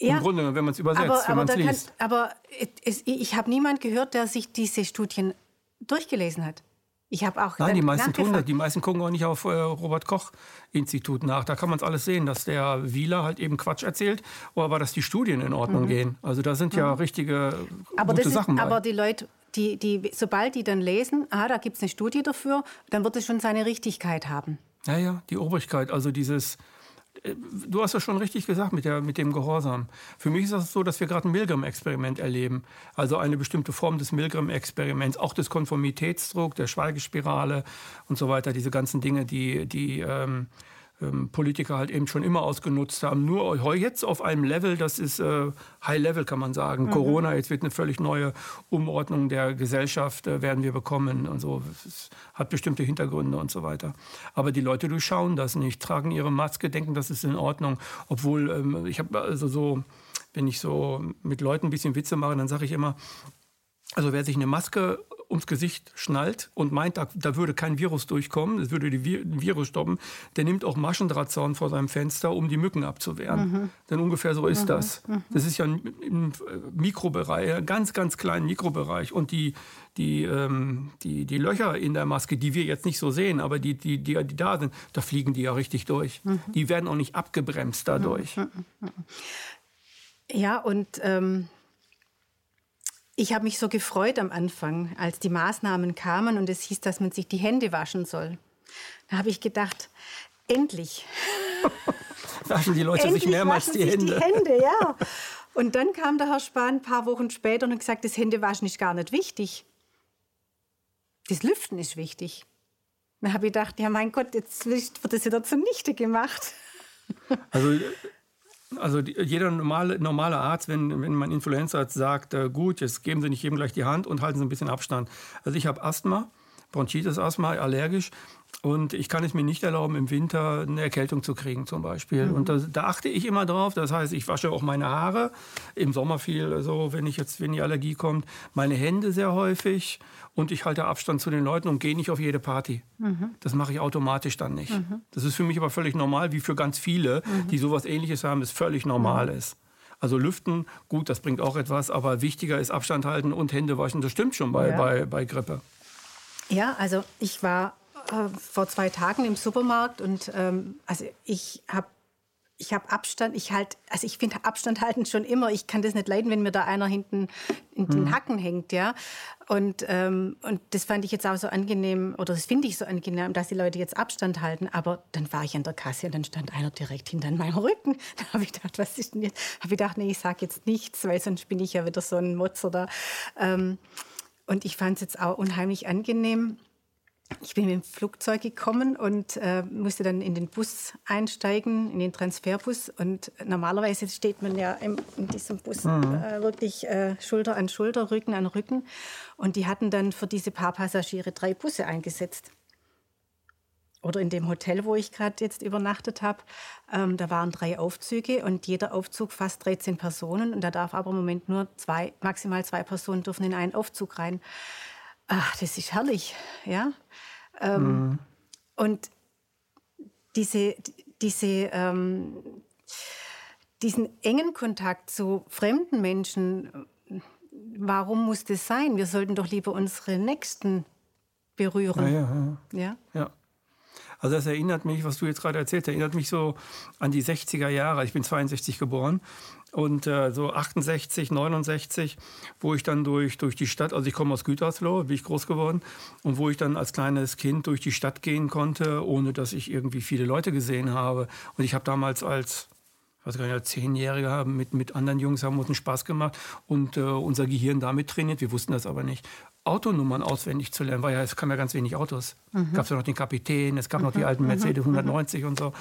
Ja, Im Grunde, wenn man es übersetzt, aber, wenn man es liest. aber es, ich habe niemand gehört, der sich diese Studien durchgelesen hat. Ich habe auch Nein, die meisten tun das. Die meisten gucken auch nicht auf äh, Robert Koch Institut nach. Da kann man es alles sehen, dass der Wieler halt eben Quatsch erzählt, aber dass die Studien in Ordnung mhm. gehen. Also da sind mhm. ja richtige aber gute ist, Sachen. Bei. Aber die Leute, die, die, sobald die dann lesen, ah, da gibt es eine Studie dafür, dann wird es schon seine Richtigkeit haben. Ja, ja, die Obrigkeit, also dieses Du hast das schon richtig gesagt mit, der, mit dem Gehorsam. Für mich ist es das so, dass wir gerade ein Milgram-Experiment erleben. Also eine bestimmte Form des Milgram-Experiments, auch des Konformitätsdrucks, der Schweigespirale und so weiter. Diese ganzen Dinge, die, die ähm, Politiker halt eben schon immer ausgenutzt haben. Nur jetzt auf einem Level, das ist äh, High Level, kann man sagen. Mhm. Corona, jetzt wird eine völlig neue Umordnung der Gesellschaft, äh, werden wir bekommen und so. Es hat bestimmte Hintergründe und so weiter. Aber die Leute durchschauen das nicht, tragen ihre Maske, denken, das ist in Ordnung. Obwohl, ähm, ich habe also so, wenn ich so mit Leuten ein bisschen Witze mache, dann sage ich immer, also wer sich eine Maske ums Gesicht schnallt und meint, da, da würde kein Virus durchkommen, es würde den Virus stoppen, der nimmt auch Maschendrahtzaun vor seinem Fenster, um die Mücken abzuwehren. Mhm. Denn ungefähr so ist mhm. das. Mhm. Das ist ja im Mikrobereich, ein ganz, ganz kleinen Mikrobereich. Und die, die, ähm, die, die Löcher in der Maske, die wir jetzt nicht so sehen, aber die, die, die, die da sind, da fliegen die ja richtig durch. Mhm. Die werden auch nicht abgebremst dadurch. Mhm. Mhm. Ja, und ähm, ich habe mich so gefreut am Anfang, als die Maßnahmen kamen und es hieß, dass man sich die Hände waschen soll. Da habe ich gedacht, endlich. Waschen die Leute endlich sich mehrmals die Hände. die Hände, ja. Und dann kam der Herr Spahn ein paar Wochen später und hat gesagt, das Händewaschen ist gar nicht wichtig. Das Lüften ist wichtig. Dann habe ich gedacht, ja mein Gott, jetzt wird das wieder zunichte gemacht. Also also jeder normale, normale Arzt, wenn, wenn mein Influenza sagt, äh, gut, jetzt geben Sie nicht jedem gleich die Hand und halten Sie ein bisschen Abstand. Also ich habe Asthma, Bronchitis-Asthma, allergisch. Und ich kann es mir nicht erlauben, im Winter eine Erkältung zu kriegen zum Beispiel. Mhm. Und da, da, achte ich immer drauf. Das heißt, ich wasche auch meine Haare. Im Sommer viel, so wenn ich jetzt, wenn die Allergie kommt, meine Hände sehr häufig. Und ich halte Abstand zu den Leuten und gehe nicht auf jede Party. Mhm. Das mache ich automatisch dann nicht. Mhm. Das ist für mich aber völlig normal, wie für ganz viele, mhm. die sowas ähnliches haben, es völlig normal mhm. ist. Also lüften, gut, das bringt auch etwas, aber wichtiger ist Abstand halten und Hände waschen. Das stimmt schon bei, ja. bei, bei Grippe. Ja, also ich war äh, vor zwei Tagen im Supermarkt und ähm, also ich habe ich habe Abstand, ich halt, also ich finde Abstand halten schon immer. Ich kann das nicht leiden, wenn mir da einer hinten in den mhm. Hacken hängt, ja. Und, ähm, und das fand ich jetzt auch so angenehm, oder das finde ich so angenehm, dass die Leute jetzt Abstand halten. Aber dann war ich an der Kasse und dann stand einer direkt hinter meinem Rücken. Da habe ich gedacht, was ist denn jetzt? Habe ich gedacht, nee, ich sage jetzt nichts, weil sonst bin ich ja wieder so ein Motzer da. Ähm, und ich fand es jetzt auch unheimlich angenehm ich bin mit dem Flugzeug gekommen und äh, musste dann in den Bus einsteigen, in den Transferbus. Und normalerweise steht man ja im, in diesem Bus mhm. äh, wirklich äh, Schulter an Schulter, Rücken an Rücken. Und die hatten dann für diese paar Passagiere drei Busse eingesetzt. Oder in dem Hotel, wo ich gerade jetzt übernachtet habe, ähm, da waren drei Aufzüge und jeder Aufzug fast 13 Personen. Und da darf aber im Moment nur zwei, maximal zwei Personen dürfen in einen Aufzug rein. Ach, das ist herrlich, ja. Ähm, mhm. Und diese, diese, ähm, diesen engen Kontakt zu fremden Menschen, warum muss das sein? Wir sollten doch lieber unsere Nächsten berühren. Ja, ja, ja. ja? Also das erinnert mich, was du jetzt gerade erzählt, erinnert mich so an die 60er Jahre. Ich bin 62 geboren und äh, so 68, 69, wo ich dann durch, durch die Stadt, also ich komme aus Gütersloh, bin ich groß geworden, und wo ich dann als kleines Kind durch die Stadt gehen konnte, ohne dass ich irgendwie viele Leute gesehen habe. Und ich habe damals als was gar nicht, Zehnjährige mit, mit anderen Jungs haben uns einen Spaß gemacht und äh, unser Gehirn damit trainiert. Wir wussten das aber nicht. Autonummern auswendig zu lernen, weil ja, es kam ja ganz wenig Autos. Mhm. Es gab ja noch den Kapitän, es gab mhm. noch die alten mhm. Mercedes 190 mhm. und so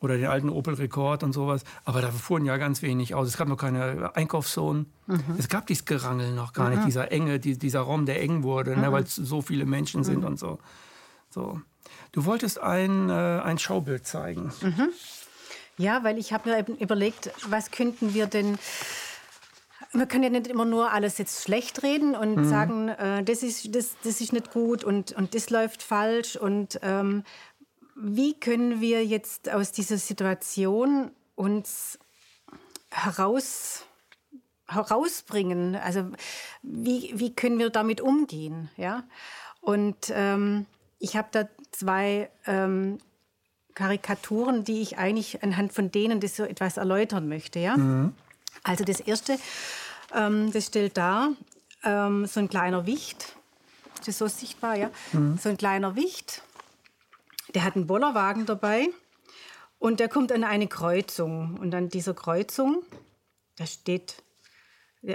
oder den alten Opel Rekord und sowas. Aber da fuhren ja ganz wenig Autos. Es gab noch keine Einkaufszonen. Mhm. Es gab dieses Gerangel noch gar nicht, mhm. dieser enge, die, dieser Raum, der eng wurde, ne, weil es so viele Menschen sind und so. so. Du wolltest ein, äh, ein Schaubild zeigen. Ja, weil ich habe mir eben überlegt, was könnten wir denn man kann ja nicht immer nur alles jetzt schlecht reden und mhm. sagen, äh, das, ist, das, das ist nicht gut und, und das läuft falsch. Und ähm, wie können wir jetzt aus dieser Situation uns heraus, herausbringen? Also wie, wie können wir damit umgehen? Ja? Und ähm, ich habe da zwei ähm, Karikaturen, die ich eigentlich anhand von denen das so etwas erläutern möchte. Ja? Mhm. Also das erste, ähm, das stellt dar ähm, so ein kleiner Wicht. Ist das so sichtbar? Ja? Mhm. So ein kleiner Wicht. Der hat einen Bollerwagen dabei und der kommt an eine Kreuzung. Und an dieser Kreuzung, da steht,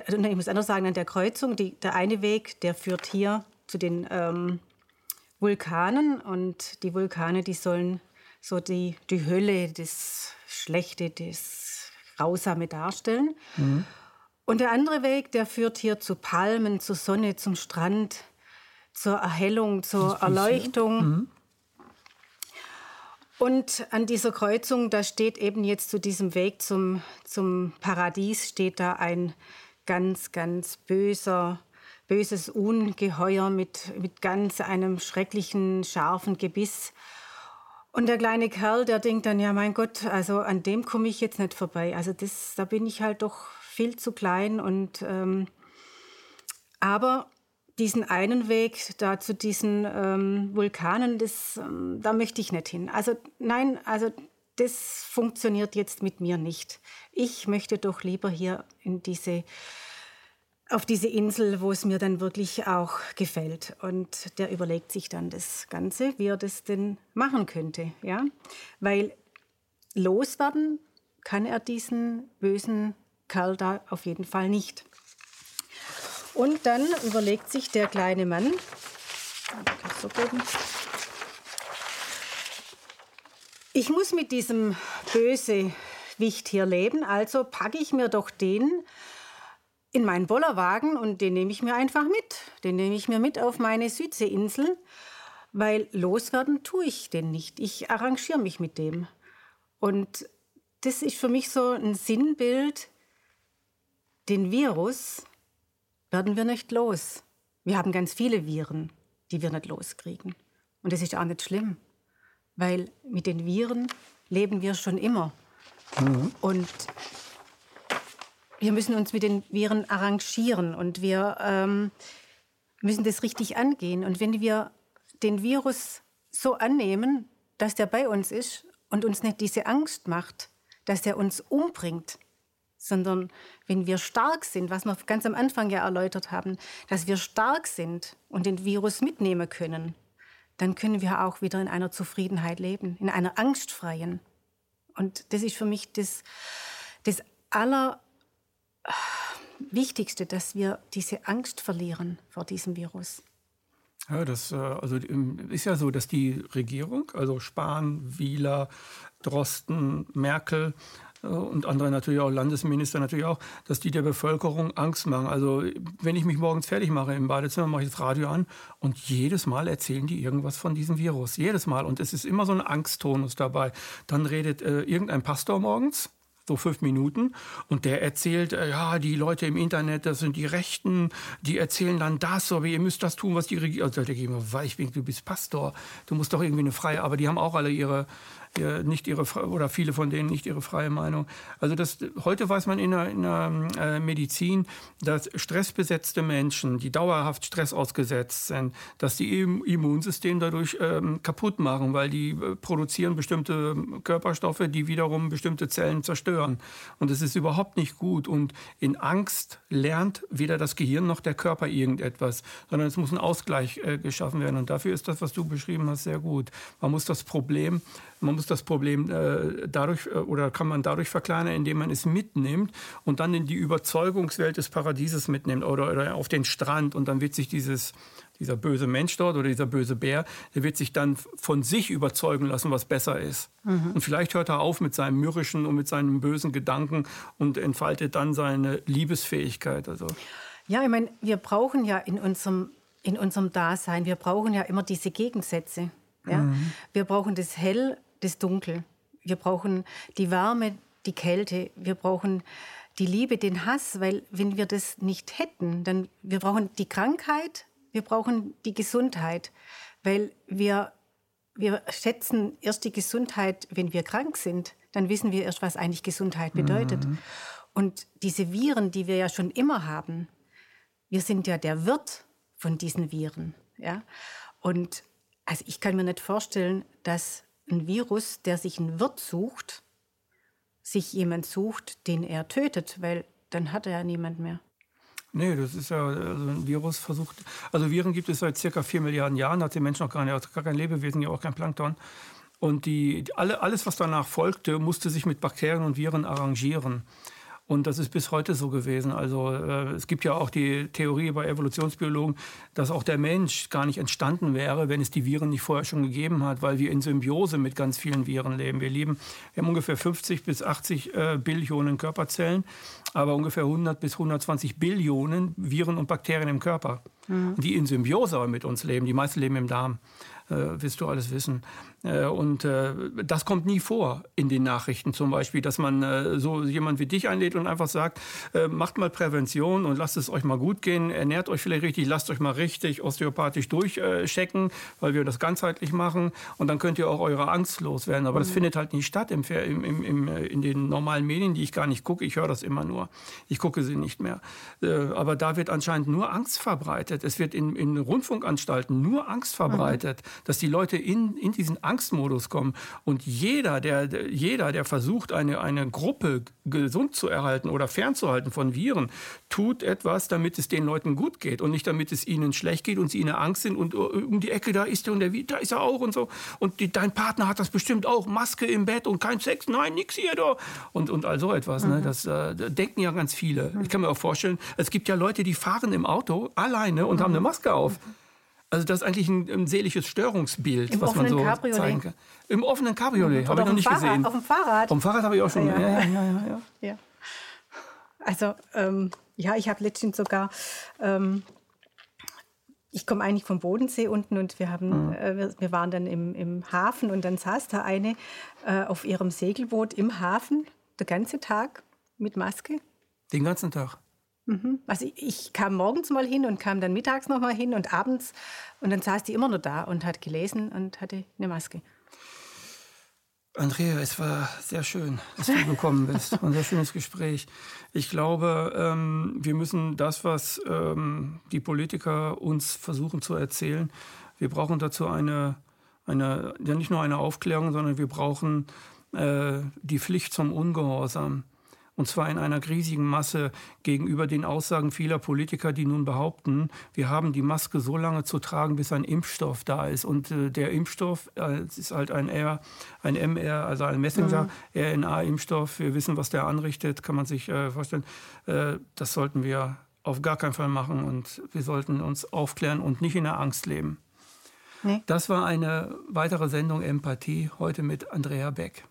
also ich muss anders sagen, an der Kreuzung, die, der eine Weg, der führt hier zu den ähm, Vulkanen. Und die Vulkane, die sollen so die, die Hölle, das Schlechte, das Grausame darstellen. Mhm. Und der andere Weg, der führt hier zu Palmen, zur Sonne, zum Strand, zur Erhellung, zur Erleuchtung. Mhm. Und an dieser Kreuzung, da steht eben jetzt zu diesem Weg zum, zum Paradies, steht da ein ganz, ganz böser, böses Ungeheuer mit, mit ganz einem schrecklichen, scharfen Gebiss. Und der kleine Kerl, der denkt dann, ja mein Gott, also an dem komme ich jetzt nicht vorbei. Also das, da bin ich halt doch viel zu klein. Und, ähm, aber diesen einen Weg da zu diesen ähm, Vulkanen, das, ähm, da möchte ich nicht hin. Also nein, also das funktioniert jetzt mit mir nicht. Ich möchte doch lieber hier in diese auf diese Insel, wo es mir dann wirklich auch gefällt. Und der überlegt sich dann das Ganze, wie er das denn machen könnte. Ja? Weil loswerden kann er diesen bösen Kerl da auf jeden Fall nicht. Und dann überlegt sich der kleine Mann, ich muss mit diesem Bösewicht hier leben, also packe ich mir doch den in meinen Bollerwagen und den nehme ich mir einfach mit. Den nehme ich mir mit auf meine Südseeinsel, weil loswerden tue ich den nicht. Ich arrangiere mich mit dem. Und das ist für mich so ein Sinnbild, den Virus werden wir nicht los. Wir haben ganz viele Viren, die wir nicht loskriegen. Und das ist auch nicht schlimm, weil mit den Viren leben wir schon immer. Mhm. Und wir müssen uns mit den Viren arrangieren und wir ähm, müssen das richtig angehen. Und wenn wir den Virus so annehmen, dass der bei uns ist und uns nicht diese Angst macht, dass er uns umbringt, sondern wenn wir stark sind, was wir ganz am Anfang ja erläutert haben, dass wir stark sind und den Virus mitnehmen können, dann können wir auch wieder in einer Zufriedenheit leben, in einer angstfreien. Und das ist für mich das, das aller Wichtigste, dass wir diese Angst verlieren vor diesem Virus. Ja, das äh, also ist ja so, dass die Regierung, also Spahn, Wieler, Drosten, Merkel äh, und andere natürlich auch, Landesminister natürlich auch, dass die der Bevölkerung Angst machen. Also wenn ich mich morgens fertig mache im Badezimmer, mache ich das Radio an und jedes Mal erzählen die irgendwas von diesem Virus. Jedes Mal. Und es ist immer so ein Angsttonus dabei. Dann redet äh, irgendein Pastor morgens so fünf Minuten. Und der erzählt, äh, ja, die Leute im Internet, das sind die Rechten, die erzählen dann das, aber ihr müsst das tun, was die Regierung. Also da denke ich bin, du bist Pastor, du musst doch irgendwie eine freie, aber die haben auch alle ihre, nicht ihre oder viele von denen nicht ihre freie Meinung. Also das, heute weiß man in der, in der äh, Medizin, dass stressbesetzte Menschen, die dauerhaft Stress ausgesetzt sind, dass die im Immunsystem dadurch ähm, kaputt machen, weil die äh, produzieren bestimmte Körperstoffe, die wiederum bestimmte Zellen zerstören. Und das ist überhaupt nicht gut. Und in Angst lernt weder das Gehirn noch der Körper irgendetwas, sondern es muss ein Ausgleich äh, geschaffen werden. Und dafür ist das, was du beschrieben hast, sehr gut. Man muss das Problem man muss das Problem äh, dadurch äh, oder kann man dadurch verkleinern, indem man es mitnimmt und dann in die Überzeugungswelt des Paradieses mitnimmt oder, oder auf den Strand und dann wird sich dieses dieser böse Mensch dort oder dieser böse Bär, der wird sich dann von sich überzeugen lassen, was besser ist. Mhm. Und vielleicht hört er auf mit seinem mürrischen und mit seinen bösen Gedanken und entfaltet dann seine Liebesfähigkeit. Also. Ja, ich meine, wir brauchen ja in unserem, in unserem Dasein, wir brauchen ja immer diese Gegensätze. Ja? Mhm. Wir brauchen das Hell das Dunkel. Wir brauchen die Wärme, die Kälte. Wir brauchen die Liebe, den Hass, weil wenn wir das nicht hätten, dann wir brauchen die Krankheit, wir brauchen die Gesundheit, weil wir wir schätzen erst die Gesundheit, wenn wir krank sind. Dann wissen wir erst, was eigentlich Gesundheit bedeutet. Mhm. Und diese Viren, die wir ja schon immer haben, wir sind ja der Wirt von diesen Viren. Ja? Und also ich kann mir nicht vorstellen, dass ein Virus, der sich einen Wirt sucht, sich jemand sucht, den er tötet, weil dann hat er ja niemand mehr. Nee, das ist ja, also ein Virus versucht, also Viren gibt es seit circa vier Milliarden Jahren, hat der Mensch noch gar nicht, gar kein Lebewesen, ja auch kein Plankton. Und die, alle, alles, was danach folgte, musste sich mit Bakterien und Viren arrangieren. Und das ist bis heute so gewesen. Also äh, es gibt ja auch die Theorie bei Evolutionsbiologen, dass auch der Mensch gar nicht entstanden wäre, wenn es die Viren nicht vorher schon gegeben hat, weil wir in Symbiose mit ganz vielen Viren leben. Wir leben, wir haben ungefähr 50 bis 80 äh, Billionen Körperzellen, aber ungefähr 100 bis 120 Billionen Viren und Bakterien im Körper, mhm. die in Symbiose mit uns leben. Die meisten leben im Darm äh, wirst du alles wissen. Äh, und äh, das kommt nie vor in den Nachrichten zum Beispiel, dass man äh, so jemand wie dich einlädt und einfach sagt, macht mal Prävention und lasst es euch mal gut gehen, ernährt euch vielleicht richtig, lasst euch mal richtig osteopathisch durchchecken, weil wir das ganzheitlich machen und dann könnt ihr auch eure Angst loswerden. Aber mhm. das findet halt nicht statt im, im, im, in den normalen Medien, die ich gar nicht gucke. Ich höre das immer nur. Ich gucke sie nicht mehr. aber da wird anscheinend nur Angst verbreitet. Es wird in, in Rundfunkanstalten nur Angst verbreitet. Mhm dass die Leute in, in diesen Angstmodus kommen. Und jeder, der, jeder, der versucht, eine, eine Gruppe gesund zu erhalten oder fernzuhalten von Viren, tut etwas, damit es den Leuten gut geht und nicht damit es ihnen schlecht geht und sie in der Angst sind und uh, um die Ecke, da ist er und der, da ist er auch und so. Und die, dein Partner hat das bestimmt auch, Maske im Bett und kein Sex, nein, nix hier da. Und, und all so etwas. Ne? Mhm. Ne? Das äh, denken ja ganz viele. Ich kann mir auch vorstellen, es gibt ja Leute, die fahren im Auto alleine und mhm. haben eine Maske auf. Mhm. Also das ist eigentlich ein, ein seelisches Störungsbild, Im was man so Cabriolet. zeigen kann. Im offenen Cabriolet, habe ich noch nicht Fahrrad, gesehen. Auf dem Fahrrad. Auf dem Fahrrad habe ich auch schon. Ja, ja, ja. ja, ja, ja. Also ähm, ja, ich habe letztens sogar, ähm, ich komme eigentlich vom Bodensee unten und wir haben, mhm. äh, wir, waren dann im, im, Hafen und dann saß da eine äh, auf ihrem Segelboot im Hafen, den ganzen Tag mit Maske. Den ganzen Tag? Mhm. Also ich kam morgens mal hin und kam dann mittags noch mal hin und abends und dann saß die immer nur da und hat gelesen und hatte eine Maske. Andrea, es war sehr schön, dass du gekommen bist. Ein sehr schönes Gespräch. Ich glaube, ähm, wir müssen das, was ähm, die Politiker uns versuchen zu erzählen, wir brauchen dazu eine, eine ja nicht nur eine Aufklärung, sondern wir brauchen äh, die Pflicht zum Ungehorsam. Und zwar in einer riesigen Masse gegenüber den Aussagen vieler Politiker, die nun behaupten, wir haben die Maske so lange zu tragen, bis ein Impfstoff da ist. Und äh, der Impfstoff äh, ist halt ein R, ein MR, also ein Messenger-RNA-Impfstoff. Mhm. Wir wissen, was der anrichtet, kann man sich äh, vorstellen. Äh, das sollten wir auf gar keinen Fall machen und wir sollten uns aufklären und nicht in der Angst leben. Nee. Das war eine weitere Sendung Empathie, heute mit Andrea Beck.